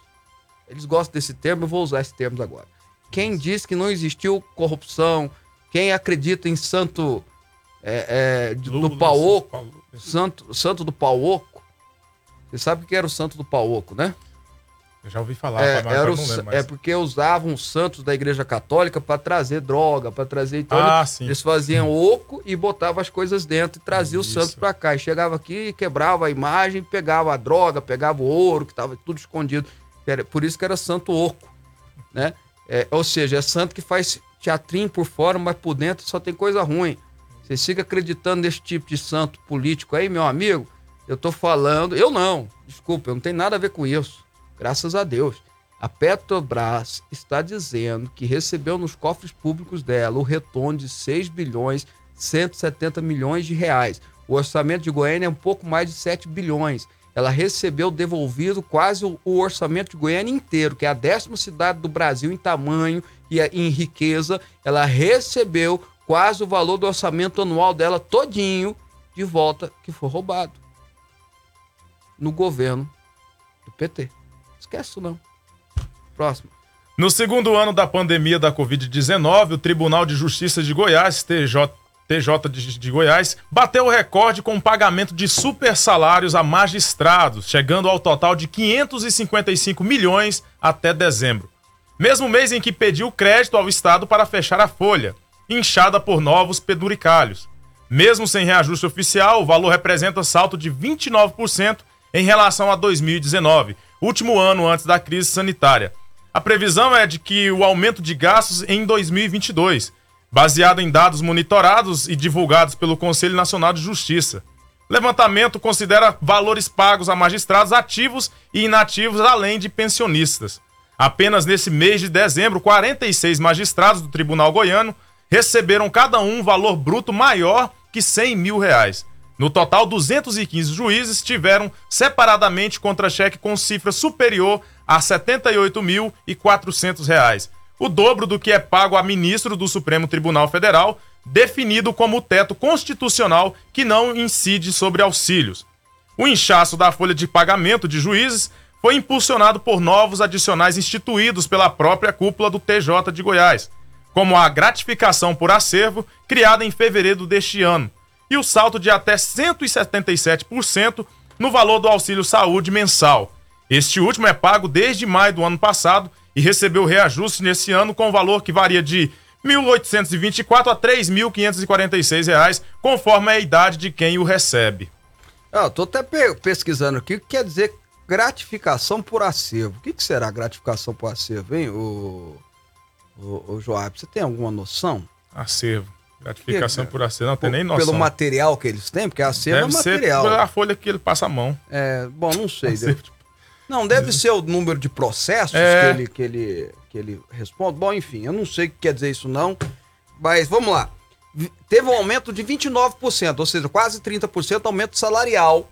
Eles gostam desse termo, eu vou usar esse termo agora. Quem diz que não existiu corrupção, Quem acredita em santo é, é, do Pauoco, Paulo. santo, santo do Pauoco, você sabe o que era o santo do Pauoco, né? Eu já ouvi falar, É, mas era o lembro é porque usavam os santos da igreja católica para trazer droga, para trazer. Então, Ah, eles- sim. eles faziam oco e botavam as coisas dentro e traziam os santos para cá. E chegava aqui e quebrava a imagem, pegava a droga, pegava o ouro, que estava tudo escondido. Era- por isso que era santo oco, né? É, ou seja, é santo que faz teatrinho por fora, mas por dentro só tem coisa ruim. Você fica acreditando nesse tipo de santo político aí, meu amigo? Eu tô falando. Eu não, desculpa, eu não tenho nada a ver com isso. Graças a Deus. A Petrobras está dizendo que recebeu nos cofres públicos dela o retorno de 6 bilhões 170 milhões de reais. O orçamento de Goiânia é um pouco mais de 7 bilhões. Ela recebeu devolvido quase o, orçamento de Goiânia inteiro, que é a décima cidade do Brasil em tamanho e a- em riqueza. Ela recebeu quase o valor do orçamento anual dela todinho de volta que foi roubado no governo do PT. Esquece isso não. Próximo. No segundo ano da pandemia da Covid-19, o Tribunal de Justiça de Goiás, TJ, TJ de, de Goiás, bateu o recorde com o pagamento de super salários a magistrados, chegando ao total de 555 milhões até dezembro. Mesmo mês em que pediu crédito ao Estado para fechar a folha, inchada por novos peduricalhos. Mesmo sem reajuste oficial, o valor representa salto de 29% em relação a 2019, último ano antes da crise sanitária. A previsão é de que o aumento de gastos em 2022, baseado em dados monitorados e divulgados pelo Conselho Nacional de Justiça. Levantamento considera valores pagos a magistrados ativos e inativos, além de pensionistas. Apenas nesse mês de dezembro, 46 magistrados do Tribunal Goiano receberam cada um um valor bruto maior que 100 mil reais. No total, 215 juízes tiveram separadamente contra-cheque com cifra superior a 78.400 reais, o dobro do que é pago a ministro do Supremo Tribunal Federal, definido como teto constitucional que não incide sobre auxílios. O inchaço da folha de pagamento de juízes foi impulsionado por novos adicionais instituídos pela própria cúpula do TJ de Goiás, como a gratificação por acervo, criada em fevereiro deste ano, e o salto de até 177% no valor do auxílio saúde mensal. Este último é pago desde maio do ano passado e recebeu reajuste nesse ano com valor que varia de R$ 1.824 a 3.546 reais, conforme a idade de quem o recebe. Ah, eu tô até pe- pesquisando aqui o que quer dizer gratificação por acervo. O que, que será gratificação por acervo, hein, o, o, o Joab? Você tem alguma noção? Acervo. Gratificação por acervo, não tem nem Pelo noção. material que eles têm? Porque acervo Deve é ser material. pela folha que ele passa a mão. É, bom, não sei. Deve- Não, deve ser o número de processos É. que, ele, que, ele, que ele responde. Bom, enfim, eu não sei o que quer dizer isso não, mas vamos lá. Teve um aumento de 29%, ou seja, quase 30% aumento salarial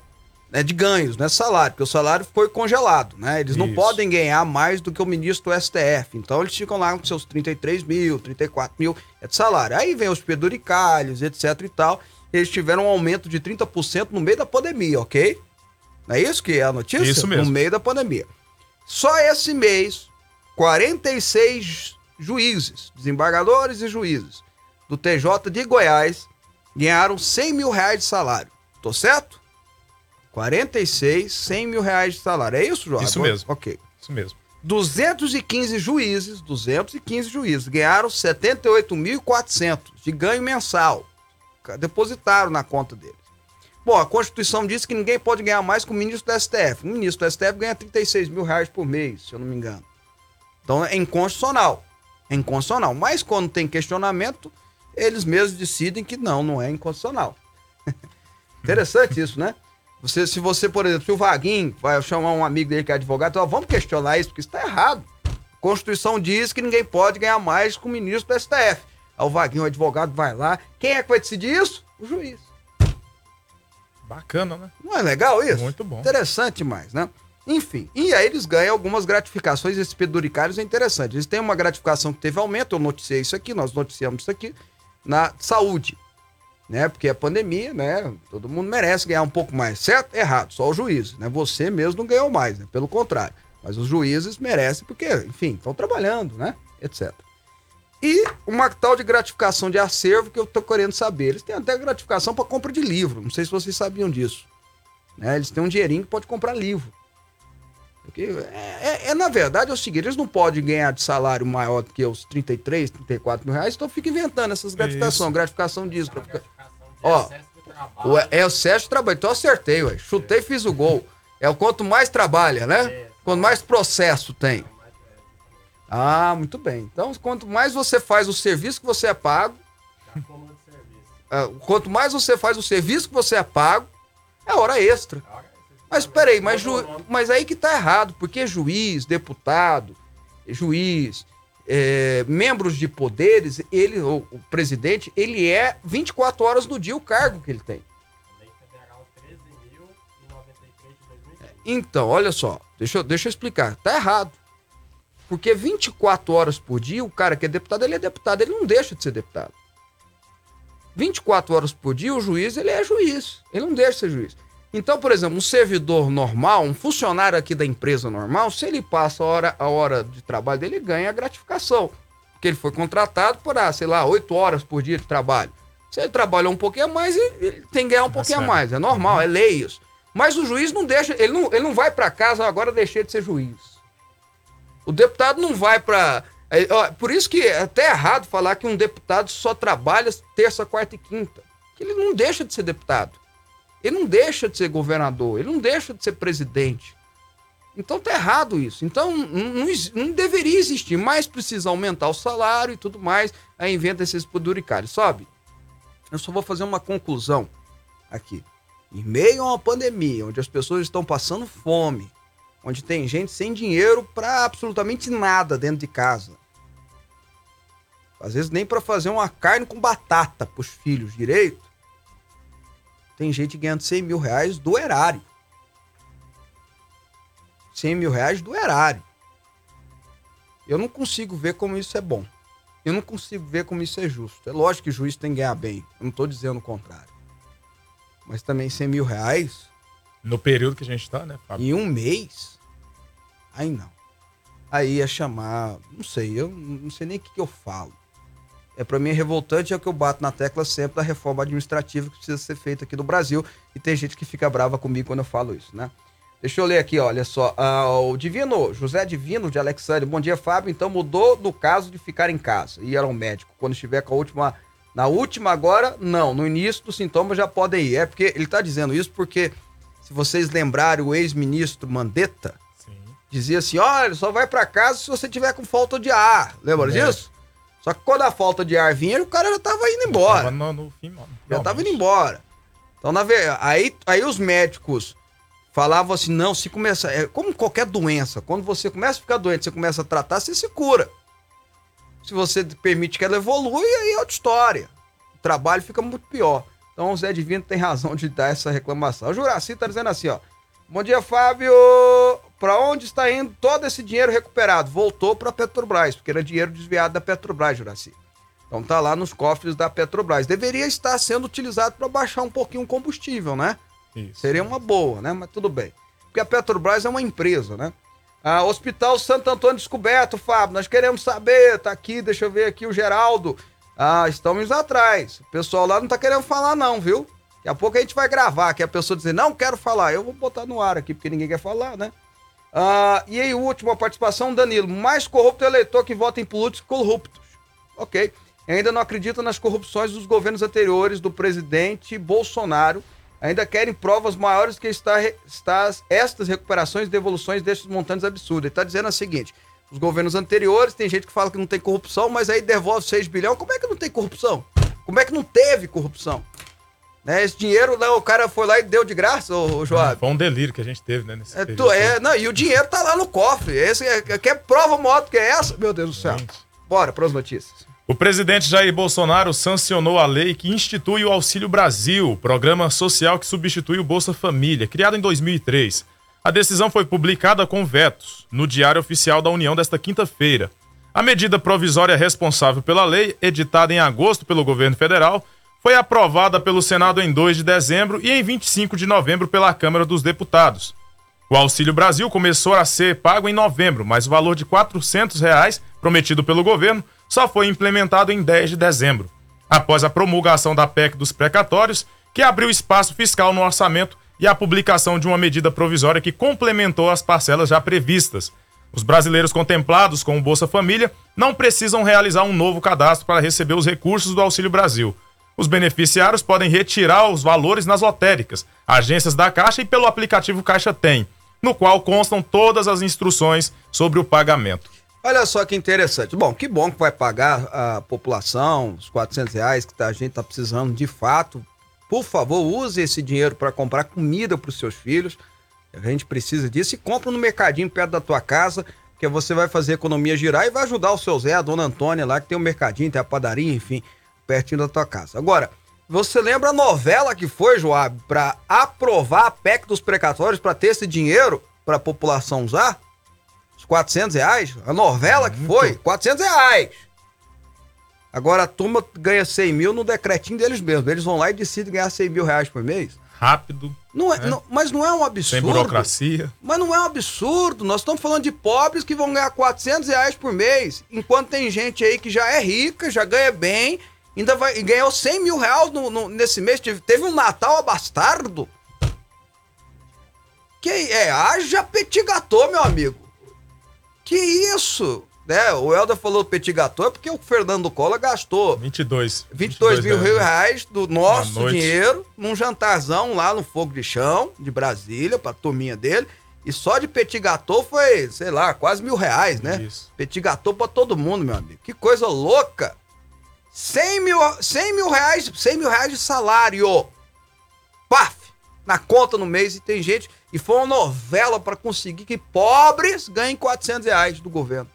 né, de ganhos, né? Salário, porque o salário foi congelado, né? Eles não Isso. podem ganhar mais do que o ministro do STF. Então eles ficam lá com seus 33 mil, 34 mil é de salário. Aí vem os peduricalhos, etc e tal. Eles tiveram um aumento de 30% no meio da pandemia, ok? Não é isso que é a notícia? Isso mesmo. No meio da pandemia. Só esse mês, 46 juízes, desembargadores e juízes do TJ de Goiás ganharam 100 mil reais de salário. Tô certo? 46, 100 mil reais de salário. É isso, João? Isso mesmo. Ok. Isso mesmo. 215 juízes, 215 juízes, ganharam 78.400 de ganho mensal. Depositaram na conta deles. Bom, a Constituição diz que ninguém pode ganhar mais que o ministro do STF. O ministro do STF ganha 36 mil reais por mês, se eu não me engano. Então é inconstitucional. É inconstitucional. Mas quando tem questionamento, eles mesmos decidem que não, não é inconstitucional. [LAUGHS] Interessante isso, né? Você, se você, por exemplo, se o Vaguinho vai chamar um amigo dele que é advogado, então, vamos questionar isso, porque isso está errado. A Constituição diz que ninguém pode ganhar mais que o ministro do STF. Aí o Vaguinho, o advogado, vai lá. Quem é que vai decidir isso? O juiz. Bacana, né? Não é legal isso? Muito bom. Interessante demais, né? Enfim, e aí eles ganham algumas gratificações, esses peduricários é interessante. Eles têm uma gratificação que teve aumento, eu noticiei isso aqui, nós noticiamos isso aqui, na saúde, né? Porque a pandemia, né? Todo mundo merece ganhar um pouco mais, certo? Errado, só o juiz, né? Você mesmo não ganhou mais, né? Pelo contrário. Mas os juízes merecem porque, enfim, estão trabalhando, né? Etc. E uma tal de gratificação de acervo que eu tô querendo saber. Eles têm até gratificação para compra de livro. Não sei se vocês sabiam disso. Né? Eles têm um dinheirinho que pode comprar livro. Porque é, é- é, na verdade é o seguinte: eles não podem ganhar de salário maior do que os 33, 34 mil reais, então fica inventando essas gratificações. Gratificação disso, gratificação. Ó, o, é o Sérgio trabalho. Então eu acertei, ué. Chutei, fiz o gol. É o quanto mais trabalha, né? Quanto mais processo tem. Ah, muito bem. Então, quanto mais você faz o serviço que você é pago. Ah, quanto mais você faz o serviço que você é pago, é hora extra. Mas peraí, mas, ju- mas aí que tá errado, porque juiz, deputado, juiz, é, membros de poderes, ele, o, o presidente, ele é 24 horas do dia o cargo que ele tem. Então, olha só, deixa, eu- deixa eu explicar. Tá errado. Porque 24 horas por dia, o cara que é deputado, ele é deputado, ele não deixa de ser deputado. 24 horas por dia, o juiz, ele é juiz. Ele não deixa de ser juiz. Então, por exemplo, um servidor normal, um funcionário aqui da empresa normal, se ele passa a hora, a hora de trabalho dele, ele ganha a gratificação. Porque ele foi contratado por, ah, sei lá, 8 horas por dia de trabalho. Se ele trabalhou um pouquinho a mais, ele, ele tem que ganhar um pouquinho a mais. É normal, é lei isso. Mas o juiz não deixa, ele não, ele não vai para casa, agora deixei de ser juiz. O deputado não vai para. por isso que é até errado falar que um deputado só trabalha terça, quarta e quinta. Que ele não deixa de ser deputado. Ele não deixa de ser governador. Ele não deixa de ser presidente. Então tá errado isso. Então não, não deveria existir, mas precisa aumentar o salário e tudo mais. Aí inventa esses poduricários, sabe? Eu só vou fazer uma conclusão aqui. Em meio a uma pandemia, onde as pessoas estão passando fome, onde tem gente sem dinheiro para absolutamente nada dentro de casa. Às vezes nem para fazer uma carne com batata pros filhos direito. Tem gente ganhando 100 mil reais do erário. 100 mil reais do erário. Eu não consigo ver como isso é bom. Eu não consigo ver como isso é justo. É lógico que o juiz tem que ganhar bem. Eu não estou dizendo o contrário. Mas também 100 mil reais No período que a gente tá, né, Fábio? em um mês? Aí não. Aí é chamar. Não sei, eu não sei nem o que, que eu falo. É para mim é revoltante, é o que eu bato na tecla sempre da reforma administrativa que precisa ser feita aqui no Brasil. E tem gente que fica brava comigo quando eu falo isso, né? Deixa eu ler aqui, olha só. Ah, o Divino, José Divino de Alexandre. Bom dia, Fábio. Então mudou do caso de ficar em casa e ir ao médico. Quando estiver com a última. Na última agora, não. No início dos sintomas já podem ir. É porque ele tá dizendo isso porque, se vocês lembrarem, o ex-ministro Mandetta dizia assim: olha, só vai pra casa se você tiver com falta de ar. Lembra É. disso? Só que quando a falta de ar vinha, o cara já tava indo embora. Tava no, no fim, mano. Já tava indo embora. Então, na ve- aí, aí os médicos falavam assim: não, se começa. É como qualquer doença, quando você começa a ficar doente, você começa a tratar, você se cura. Se você permite que ela evolua, aí é outra história. O trabalho fica muito pior. Então o Zé Divino tem razão de dar essa reclamação. O Juraci tá dizendo assim, ó. Bom dia, Fábio. Pra onde está indo todo esse dinheiro recuperado? Voltou pra Petrobras, porque era dinheiro desviado da Petrobras, Juraci. Então tá lá nos cofres da Petrobras. Deveria estar sendo utilizado para baixar um pouquinho o combustível, né? Seria uma boa, né? Mas tudo bem. Porque a Petrobras é uma empresa, né? Ah, Hospital Santo Antônio Descoberto, Fábio, nós queremos saber, tá aqui, deixa eu ver aqui o Geraldo. Ah, estamos atrás. O pessoal lá não tá querendo falar não, viu? Daqui a pouco a gente vai gravar, que a pessoa dizer, não quero falar. Eu vou botar no ar aqui, porque ninguém quer falar, né? Ah, e aí, última participação, Danilo. Mais corrupto eleitor que vota em políticos corruptos. Ok. Ainda não acredita nas corrupções dos governos anteriores do presidente Bolsonaro. Ainda querem provas maiores que está, está estas recuperações e devoluções destes montantes absurdos. Ele está dizendo o seguinte: os governos anteriores, tem gente que fala que não tem corrupção, mas aí devolve 6 bilhões. Como é que não tem corrupção? Como é que não teve corrupção? Né? Esse dinheiro, não, o cara foi lá e deu de graça, ô Joab. Foi um delírio que a gente teve, né? Nesse É, tu, é, não, e o dinheiro tá lá no cofre. Esse é, quer prova maior do que essa? Meu Deus do céu. Bora para as notícias. O presidente Jair Bolsonaro sancionou a lei que institui o Auxílio Brasil, programa social que substitui o Bolsa Família, criado em 2003. A decisão foi publicada com vetos no Diário Oficial da União desta quinta-feira. A medida provisória responsável pela lei, editada em agosto pelo governo federal, foi aprovada pelo Senado em 2 de dezembro e em 25 de novembro pela Câmara dos Deputados. O Auxílio Brasil começou a ser pago em novembro, mas o valor de 400 reais, prometido pelo governo só foi implementado em 10 de dezembro, após a promulgação da PEC dos precatórios, que abriu espaço fiscal no orçamento e a publicação de uma medida provisória que complementou as parcelas já previstas. Os brasileiros contemplados com o Bolsa Família não precisam realizar um novo cadastro para receber os recursos do Auxílio Brasil. Os beneficiários podem retirar os valores nas lotéricas, agências da Caixa e pelo aplicativo Caixa Tem, no qual constam todas as instruções sobre o pagamento. Olha só que interessante. Bom, que bom que vai pagar a população os 400 reais que tá- a gente está precisando de fato. Por favor, use esse dinheiro para comprar comida para os seus filhos. A gente precisa disso e compra no mercadinho perto da tua casa, porque você vai fazer a economia girar e vai ajudar o seu Zé, a dona Antônia lá, que tem o mercadinho, tem a padaria, enfim, pertinho da tua casa. Agora, você lembra a novela que foi, Joab, para aprovar a PEC dos precatórios para ter esse dinheiro para a população usar? Os 400 reais? A novela que foi? 400 reais! Agora a turma ganha 100 mil no decretinho deles mesmos. Eles vão lá e decidem ganhar 100 mil reais por mês. Rápido, Não é, É. não- mas não é um sem absurdo. burocracia. Mas não é um absurdo. Nós estamos falando de pobres que vão ganhar 400 reais por mês. Enquanto tem gente aí que já é rica, já ganha bem, ainda vai, e ganhou 100 mil reais no- no- nesse mês. Teve, teve um Natal abastardo. Que é, haja petit gâteau, meu amigo. Que isso? Né? O Helder falou petit gâteau é porque o Fernando Collor gastou 22. 22 mil reais. reais do nosso dinheiro num jantarzão lá no Fogo de Chão, de Brasília, pra turminha dele. E só de petit gâteau foi, sei lá, quase mil reais, né? Isso. Petit gâteau pra todo mundo, meu amigo. Que coisa louca! 100 mil, 100 mil reais, 100 mil reais de salário. Paf! Na conta no mês e tem gente... E foi uma novela pra conseguir que pobres ganhem 400 reais do governo.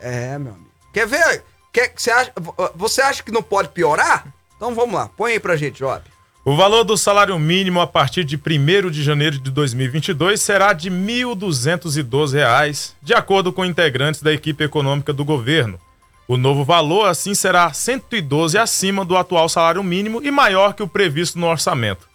É, meu amigo. Quer ver? Quer, você, acha, você acha que não pode piorar? Então vamos lá, põe aí pra gente, Job. O valor do salário mínimo a partir de 1 de janeiro de 2022 será de 1.212 reais, de acordo com integrantes da equipe econômica do governo. O novo valor, assim, será 112 acima do atual salário mínimo e maior que o previsto no orçamento.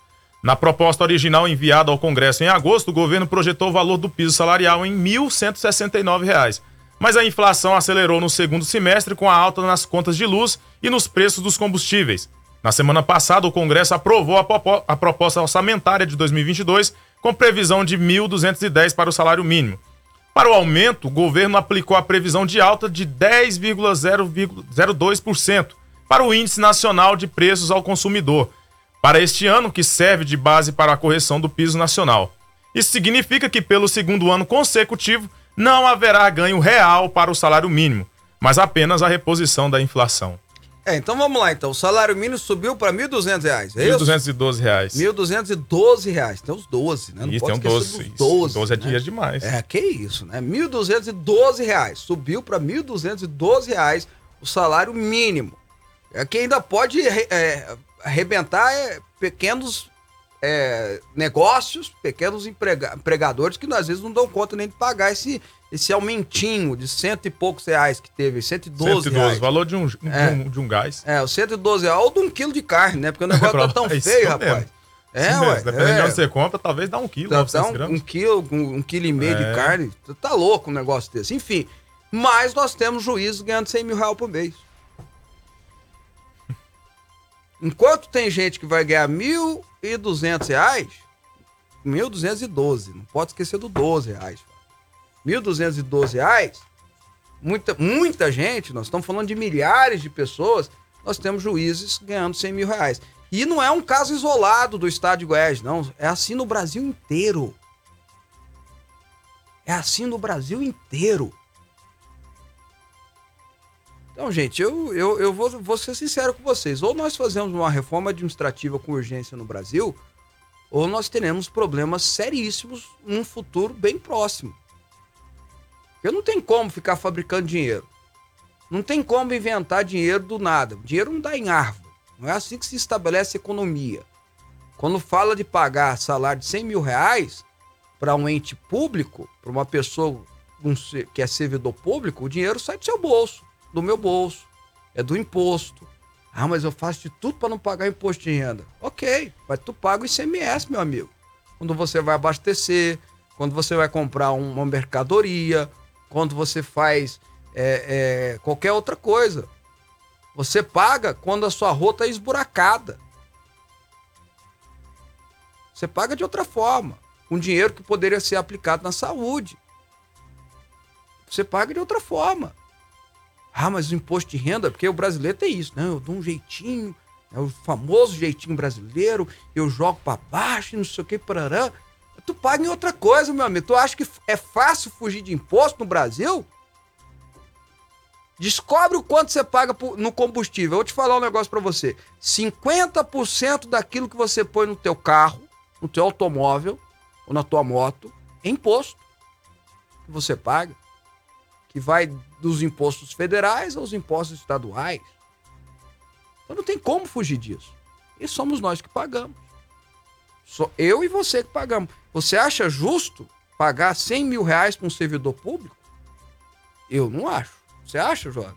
Na proposta original enviada ao Congresso em agosto, o governo projetou o valor do piso salarial em 1.169 reais, mas a inflação acelerou no segundo semestre com a alta nas contas de luz e nos preços dos combustíveis. Na semana passada, o Congresso aprovou a, proposta orçamentária de 2022, com previsão de R$ 1.210 para o salário mínimo. Para o aumento, o governo aplicou a previsão de alta de 10,002% para o Índice Nacional de Preços ao Consumidor, para este ano, que serve de base para a correção do piso nacional. Isso significa que, pelo segundo ano consecutivo, não haverá ganho real para o salário mínimo, mas apenas a reposição da inflação. É, então vamos lá, então. O salário mínimo subiu pra 1.200 reais, é R$ isso? 1.212. reais. 1.212 reais. Tem os 12, né? Não Isso, pode tem um esquecer 12. dos isso. 12, 12 é né? dinheiro demais. É, que isso, né? 1.212 reais. Subiu para 1.212 reais o salário mínimo. É que ainda pode é, arrebentar é, pequenos é, negócios, pequenos emprega- empregadores que às vezes não dão conta nem de pagar esse, esse aumentinho de cento e poucos reais que teve, 112, 112, reais. valor de um, de É. um, de um gás. É, o 112 reais ou de um quilo de carne, né? Porque o negócio tá [LAUGHS] tão É feio, mesmo. rapaz. É, Isso ué. mesmo, Dependendo é. de onde você compra, talvez dá um quilo, Dá, 900 dá um, um quilo, um, um quilo e meio É. de carne. Tá louco um negócio desse. Enfim, mas nós temos juízes ganhando 100 mil reais por mês. [LAUGHS] Enquanto tem gente que vai ganhar 1.200 reais, 1.212, não pode esquecer do 12 reais. 1.212 reais, muita, muita gente, nós estamos falando de milhares de pessoas, nós temos juízes ganhando 100 mil reais. E não é um caso isolado do estado de Goiás, não. É assim no Brasil inteiro. É assim no Brasil inteiro. Então, gente, eu, eu, eu vou, vou ser sincero com vocês. Ou nós fazemos uma reforma administrativa com urgência no Brasil, ou nós teremos problemas seríssimos num futuro bem próximo. Porque não tem como ficar fabricando dinheiro. Não tem como inventar dinheiro do nada. Dinheiro não dá em árvore. Não é assim que se estabelece economia. Quando fala de pagar salário de 100 mil reais para um ente público, para uma pessoa que é servidor público, o dinheiro sai do seu bolso, do meu bolso, é do imposto. Ah, mas eu faço de tudo para não pagar imposto de renda. Ok, mas tu paga o ICMS, meu amigo. Quando você vai abastecer, quando você vai comprar um- uma mercadoria, quando você faz é, é, qualquer outra coisa. Você paga quando a sua rota é esburacada. Você paga de outra forma. Um dinheiro que poderia ser aplicado na saúde. Você paga de outra forma. Ah, mas o imposto de renda, porque o brasileiro tem isso, né? Eu dou um jeitinho, é o famoso jeitinho brasileiro, eu jogo para baixo, não sei o que, parará. Tu paga em outra coisa, meu amigo. Tu acha que é fácil fugir de imposto no Brasil? Descobre o quanto você paga no combustível. Eu vou te falar um negócio para você. 50% daquilo que você põe no teu carro, no teu automóvel ou na tua moto, é imposto que você paga, que vai dos impostos federais aos impostos estaduais. Então não tem como fugir disso. E somos nós que pagamos. Sou eu e você que pagamos. Você acha justo pagar 100 mil reais para um servidor público? Eu não acho. Você acha, João?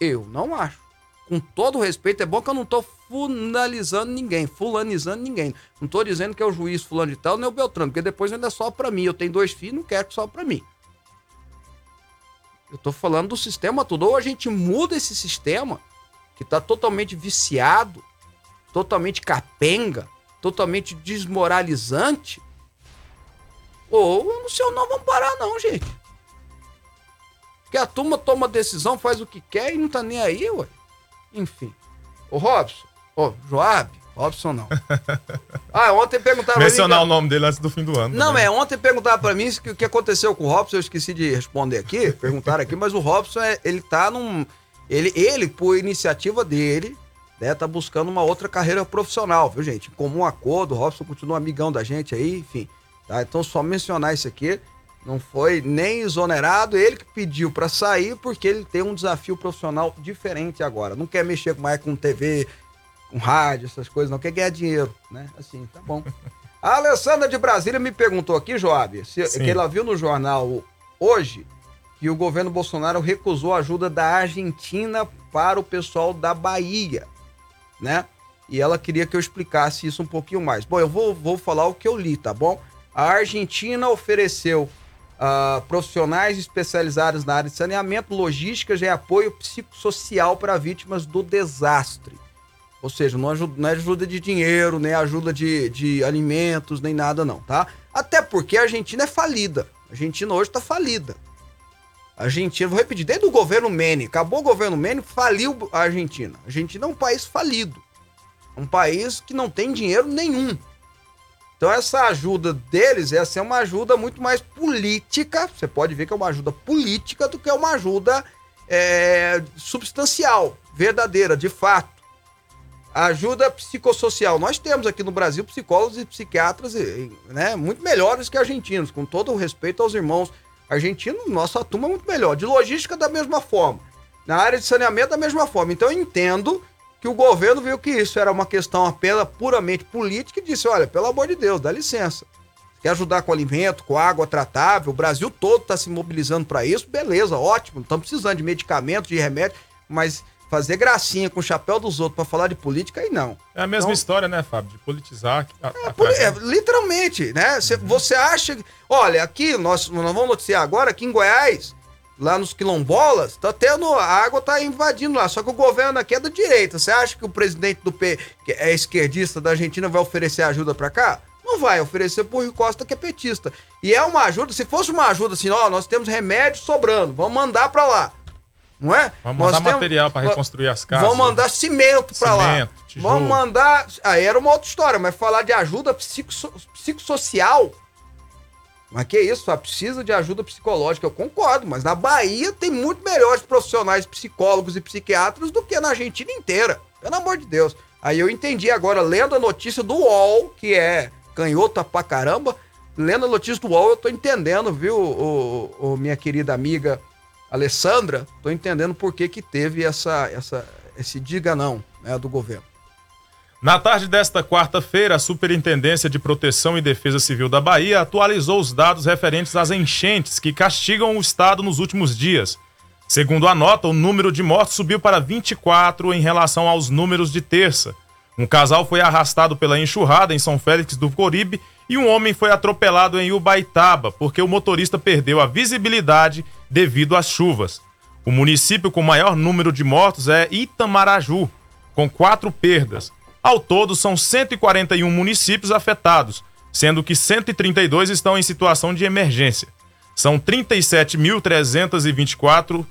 Eu não acho. Com todo respeito, é bom que eu não estou funalizando ninguém, fulanizando ninguém. Não estou dizendo que é o juiz fulano de tal, nem o Beltrano, porque depois ainda é só para mim. Eu tenho dois filhos, não quero que só para mim. Eu estou falando do sistema todo. Ou a gente muda esse sistema, que está totalmente viciado, totalmente capenga, totalmente desmoralizante, ou no seu não vamos parar não, gente. Porque a turma toma decisão, faz o que quer e não tá nem aí, ué. Enfim. Ô Robson, ô Joab, Robson não. [LAUGHS] Ah, ontem perguntaram Mencionar mim, o nome dele antes do fim do ano. Não, também. é, ontem perguntaram para mim o que, que aconteceu com o Robson, eu esqueci de responder aqui, perguntaram aqui, mas o Robson, é, ele tá num... Ele, ele, por iniciativa dele, né, tá buscando uma outra carreira profissional, viu, gente? Comum acordo, o Robson continua amigão da gente aí, enfim. Tá? Então, só mencionar isso aqui. Não foi nem exonerado, ele que pediu para sair porque ele tem um desafio profissional diferente agora. Não quer mexer mais com TV, com rádio, essas coisas, não quer ganhar dinheiro, né? Assim, tá bom. A Alessandra de Brasília me perguntou aqui, Joab, se, que ela viu no jornal hoje que o governo Bolsonaro recusou a ajuda da Argentina para o pessoal da Bahia, né? E ela queria que eu explicasse isso um pouquinho mais. Bom, eu vou, vou falar o que eu li, tá bom? A Argentina ofereceu uh, profissionais especializados na área de saneamento, logística e apoio psicossocial para vítimas do desastre. Ou seja, não ajuda, não é ajuda de dinheiro, nem ajuda de, de alimentos, nem nada não, tá? Até porque a Argentina é falida. A Argentina hoje está falida. Argentina, vou repetir, desde o governo Mene, acabou o governo Mene, faliu a Argentina. A Argentina é um país falido. Um país que não tem dinheiro nenhum. Então essa ajuda deles é ser uma ajuda muito mais política. Você pode ver que é uma ajuda política do que uma ajuda é, substancial, verdadeira, de fato. Ajuda psicossocial. Nós temos aqui no Brasil psicólogos e psiquiatras né, muito melhores que argentinos, com todo o respeito aos irmãos argentinos, nossa turma é muito melhor. De logística, da mesma forma. Na área de saneamento, da mesma forma. Então eu entendo que o governo viu que isso era uma questão apenas puramente política e disse: olha, pelo amor de Deus, dá licença. Quer ajudar com alimento, com água tratável? O Brasil todo está se mobilizando para isso, beleza, ótimo. Estamos precisando de medicamentos, de remédio, mas fazer gracinha com o chapéu dos outros para falar de política, aí não. É a mesma então, história, né, Fábio? De politizar. A, é, é, literalmente, né? Uhum. Você acha. Olha, aqui, nós, nós vamos noticiar agora que em Goiás lá nos quilombolas, tá tendo. A água tá invadindo lá. Só que o governo aqui é da direita. Você acha que o presidente do P, que é esquerdista da Argentina, vai oferecer ajuda para cá? Não vai oferecer pro Rui Costa, que é petista. E é uma ajuda, se fosse uma ajuda assim, ó, nós temos remédio sobrando, vamos mandar para lá. Não é? Vamos mandar temos, material para reconstruir as casas. Vamos mandar cimento para lá. Tijolo. Vamos mandar. Aí era uma outra história, mas falar de ajuda psicossocial mas que isso, só precisa de ajuda psicológica, eu concordo, mas na Bahia tem muito melhores profissionais psicólogos e psiquiatras do que na Argentina inteira. Pelo amor de Deus. Aí eu entendi agora, lendo a notícia do UOL, que é canhota pra caramba, lendo a notícia do UOL, eu tô entendendo, viu, o, o minha querida amiga Alessandra, tô entendendo por que que teve essa, essa, esse diga não né, do governo. Na tarde desta quarta-feira, a Superintendência de Proteção e Defesa Civil da Bahia atualizou os dados referentes às enchentes que castigam o estado nos últimos dias. Segundo a nota, o número de mortos subiu para 24 em relação aos números de terça. Um casal foi arrastado pela enxurrada em São Félix do Coribe e um homem foi atropelado em Ubaitaba porque o motorista perdeu a visibilidade devido às chuvas. O município com maior número de mortos é Itamaraju, com quatro perdas. Ao todo, são 141 municípios afetados, sendo que 132 estão em situação de emergência. São 37.324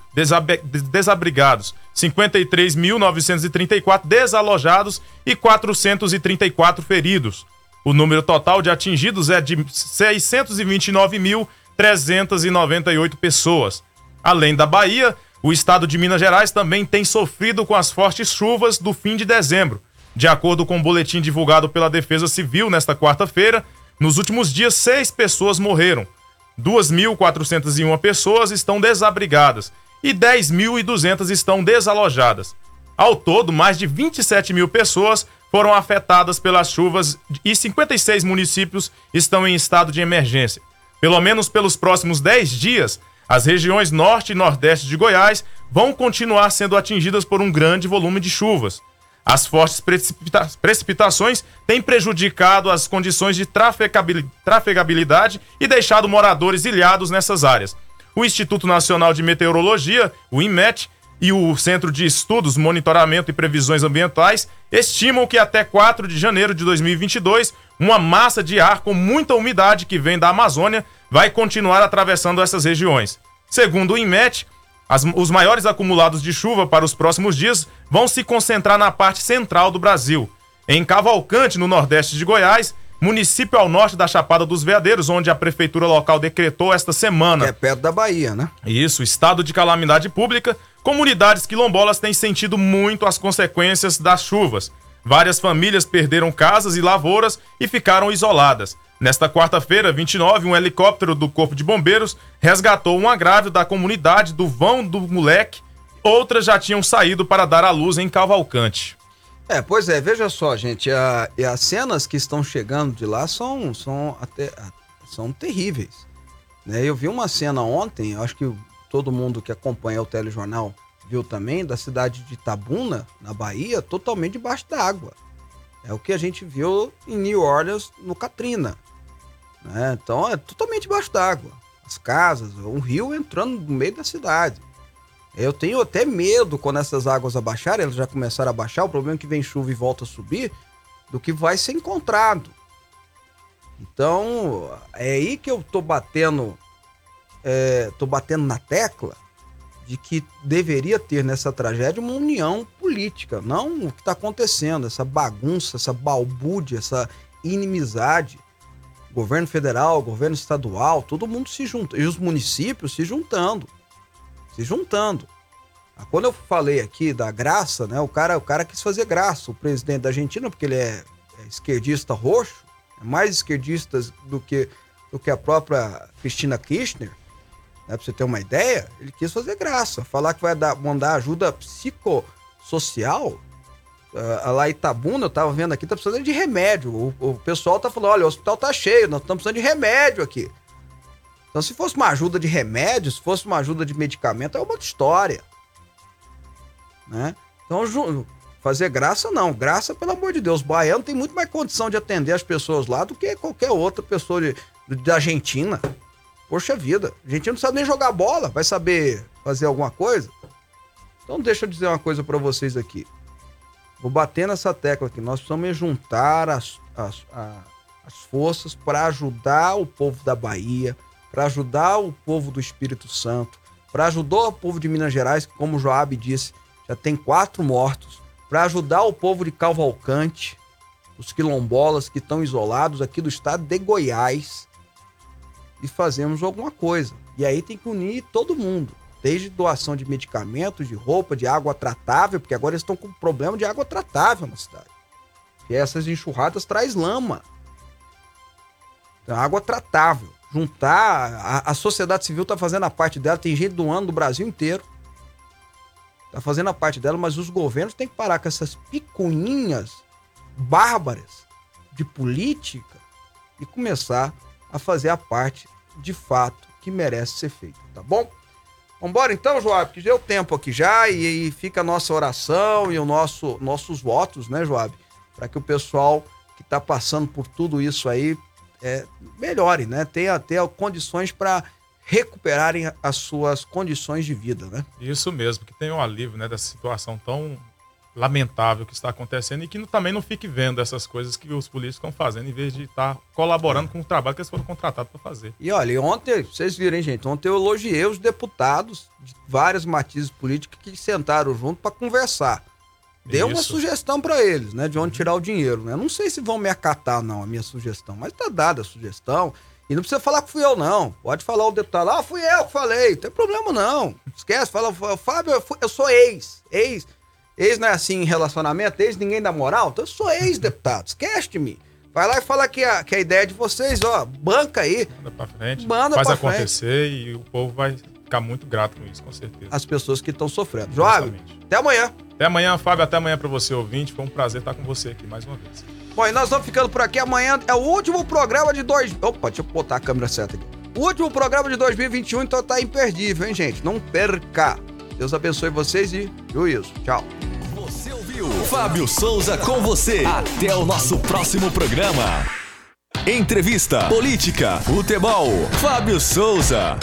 desabrigados, 53.934 desalojados e 434 feridos. O número total de atingidos é de 629.398 pessoas. Além da Bahia, o estado de Minas Gerais também tem sofrido com as fortes chuvas do fim de dezembro. De acordo com o um boletim divulgado pela Defesa Civil nesta quarta-feira, nos últimos dias, seis pessoas morreram. 2.401 pessoas estão desabrigadas e 10.200 estão desalojadas. Ao todo, mais de 27 mil pessoas foram afetadas pelas chuvas e 56 municípios estão em estado de emergência. Pelo menos pelos próximos 10 dias, as regiões norte e nordeste de Goiás vão continuar sendo atingidas por um grande volume de chuvas. As fortes precipita precipitações têm prejudicado as condições de trafegabilidade e deixado moradores ilhados nessas áreas. O Instituto Nacional de Meteorologia, o INMET, e o Centro de Estudos, Monitoramento e Previsões Ambientais estimam que até 4 de janeiro de 2022, uma massa de ar com muita umidade que vem da Amazônia vai continuar atravessando essas regiões. Segundo o INMET, as, os maiores acumulados de chuva para os próximos dias vão se concentrar na parte central do Brasil. Em Cavalcante, no nordeste de Goiás, município ao norte da Chapada dos Veadeiros, onde a prefeitura local decretou esta semana. Que é perto da Bahia, né? Isso, estado de calamidade pública. Comunidades quilombolas têm sentido muito as consequências das chuvas. Várias famílias perderam casas e lavouras e ficaram isoladas. Nesta quarta-feira, 29, um helicóptero do Corpo de Bombeiros resgatou um agrável da comunidade do Vão do Moleque. Outras já tinham saído para dar à luz em Cavalcante. É, pois é, veja só, gente, a, e as cenas que estão chegando de lá são, são, até, são terríveis. Né? Eu vi uma cena ontem, acho que todo mundo que acompanha o telejornal viu também, da cidade de Tabuna, na Bahia, totalmente debaixo d'água. É o que a gente viu em New Orleans, no Katrina. Né? Então é totalmente debaixo d'água. As casas, um rio entrando no meio da cidade. Eu tenho até medo quando essas águas abaixarem, elas já começaram a baixar, o problema é que vem chuva e volta a subir, do que vai ser encontrado. Então, é aí que eu tô batendo, é, tô batendo na tecla de que deveria ter nessa tragédia uma união política, não o que está acontecendo, essa bagunça, essa balbúrdia, essa inimizade governo federal, governo estadual, todo mundo se junta. E os municípios se juntando. Se juntando. Ah, quando eu falei aqui da graça, né? O cara, o cara quis fazer graça, o presidente da Argentina, porque ele é, é esquerdista roxo, é mais esquerdista do que, do que a própria Cristina Kirchner. Né, pra você ter uma ideia, ele quis fazer graça. Falar que vai dar, mandar ajuda psicossocial Uh, lá em Itabuna, eu tava vendo aqui, tá precisando de remédio. O, o, pessoal tá falando: olha, o hospital tá cheio, nós estamos precisando de remédio aqui. Então, se fosse uma ajuda de remédio, se fosse uma ajuda de medicamento, é uma outra história. Né? Então, fazer graça, não. Graça, pelo amor de Deus. O baiano tem muito mais condição de atender as pessoas lá do que qualquer outra pessoa de, de, da Argentina. Poxa vida, a Argentina não sabe nem jogar bola, vai saber fazer alguma coisa? Então, deixa eu dizer uma coisa para vocês aqui. Vou bater nessa tecla aqui. Nós precisamos juntar as, as, as forças para ajudar o povo da Bahia, para ajudar o povo do Espírito Santo, para ajudar o povo de Minas Gerais, que, como Joab disse, já tem quatro mortos, para ajudar o povo de Cavalcante, os quilombolas que estão isolados aqui do estado de Goiás, e fazemos alguma coisa. E aí tem que unir todo mundo desde doação de medicamentos, de roupa, de água tratável, porque agora eles estão com problema de água tratável na cidade. E essas enxurradas traz lama. Então, água tratável. Juntar, a, a sociedade civil está fazendo a parte dela, tem gente doando do Brasil inteiro. Está fazendo a parte dela, mas os governos têm que parar com essas picuinhas bárbaras de política e começar a fazer a parte de fato que merece ser feita, tá bom? Vambora então, Joab, que deu tempo aqui já e, e fica a nossa oração e o nosso nossos votos, né, Joab? Para que o pessoal que está passando por tudo isso aí é, melhore, né? Tenha, tenha condições para recuperarem as suas condições de vida, né? Isso mesmo, que tem um alívio né, dessa situação tão lamentável que está acontecendo e que também não fique vendo essas coisas que os políticos estão fazendo, em vez de estar colaborando com o trabalho que eles foram contratados para fazer. E olha, ontem, vocês viram, hein, gente? Ontem eu elogiei os deputados de vários matizes políticos que sentaram junto para conversar. Deu uma sugestão para eles, né? De onde tirar o dinheiro, né? Não sei se vão me acatar, não, a minha sugestão, mas tá dada a sugestão. E não precisa falar que fui eu, não. Pode falar o deputado, ah, fui eu que falei, não tem problema, não. Esquece, fala, Fábio, eu, fui- eu sou ex, ex. Ex não é assim em relacionamento, ex ninguém dá moral, então eu sou ex-deputado, esquece de mim. Vai lá e fala que a, que a ideia é de vocês, ó, banca aí. Manda para frente, Manda faz pra acontecer e o povo vai ficar muito grato com isso, com certeza. as pessoas que estão sofrendo. Joab, até amanhã. Até amanhã, Fábio. Até amanhã para você, ouvinte. Foi um prazer estar com você aqui mais uma vez. Bom, e nós vamos ficando por aqui. Amanhã é o último programa de dois. Opa, deixa eu botar a câmera certa aqui. O último programa de 2021, então tá imperdível, hein, gente? Não perca. Deus abençoe vocês e juízo. Tchau. Você ouviu Fábio Souza com você. Até o nosso próximo programa. Entrevista, política, futebol. Fábio Souza.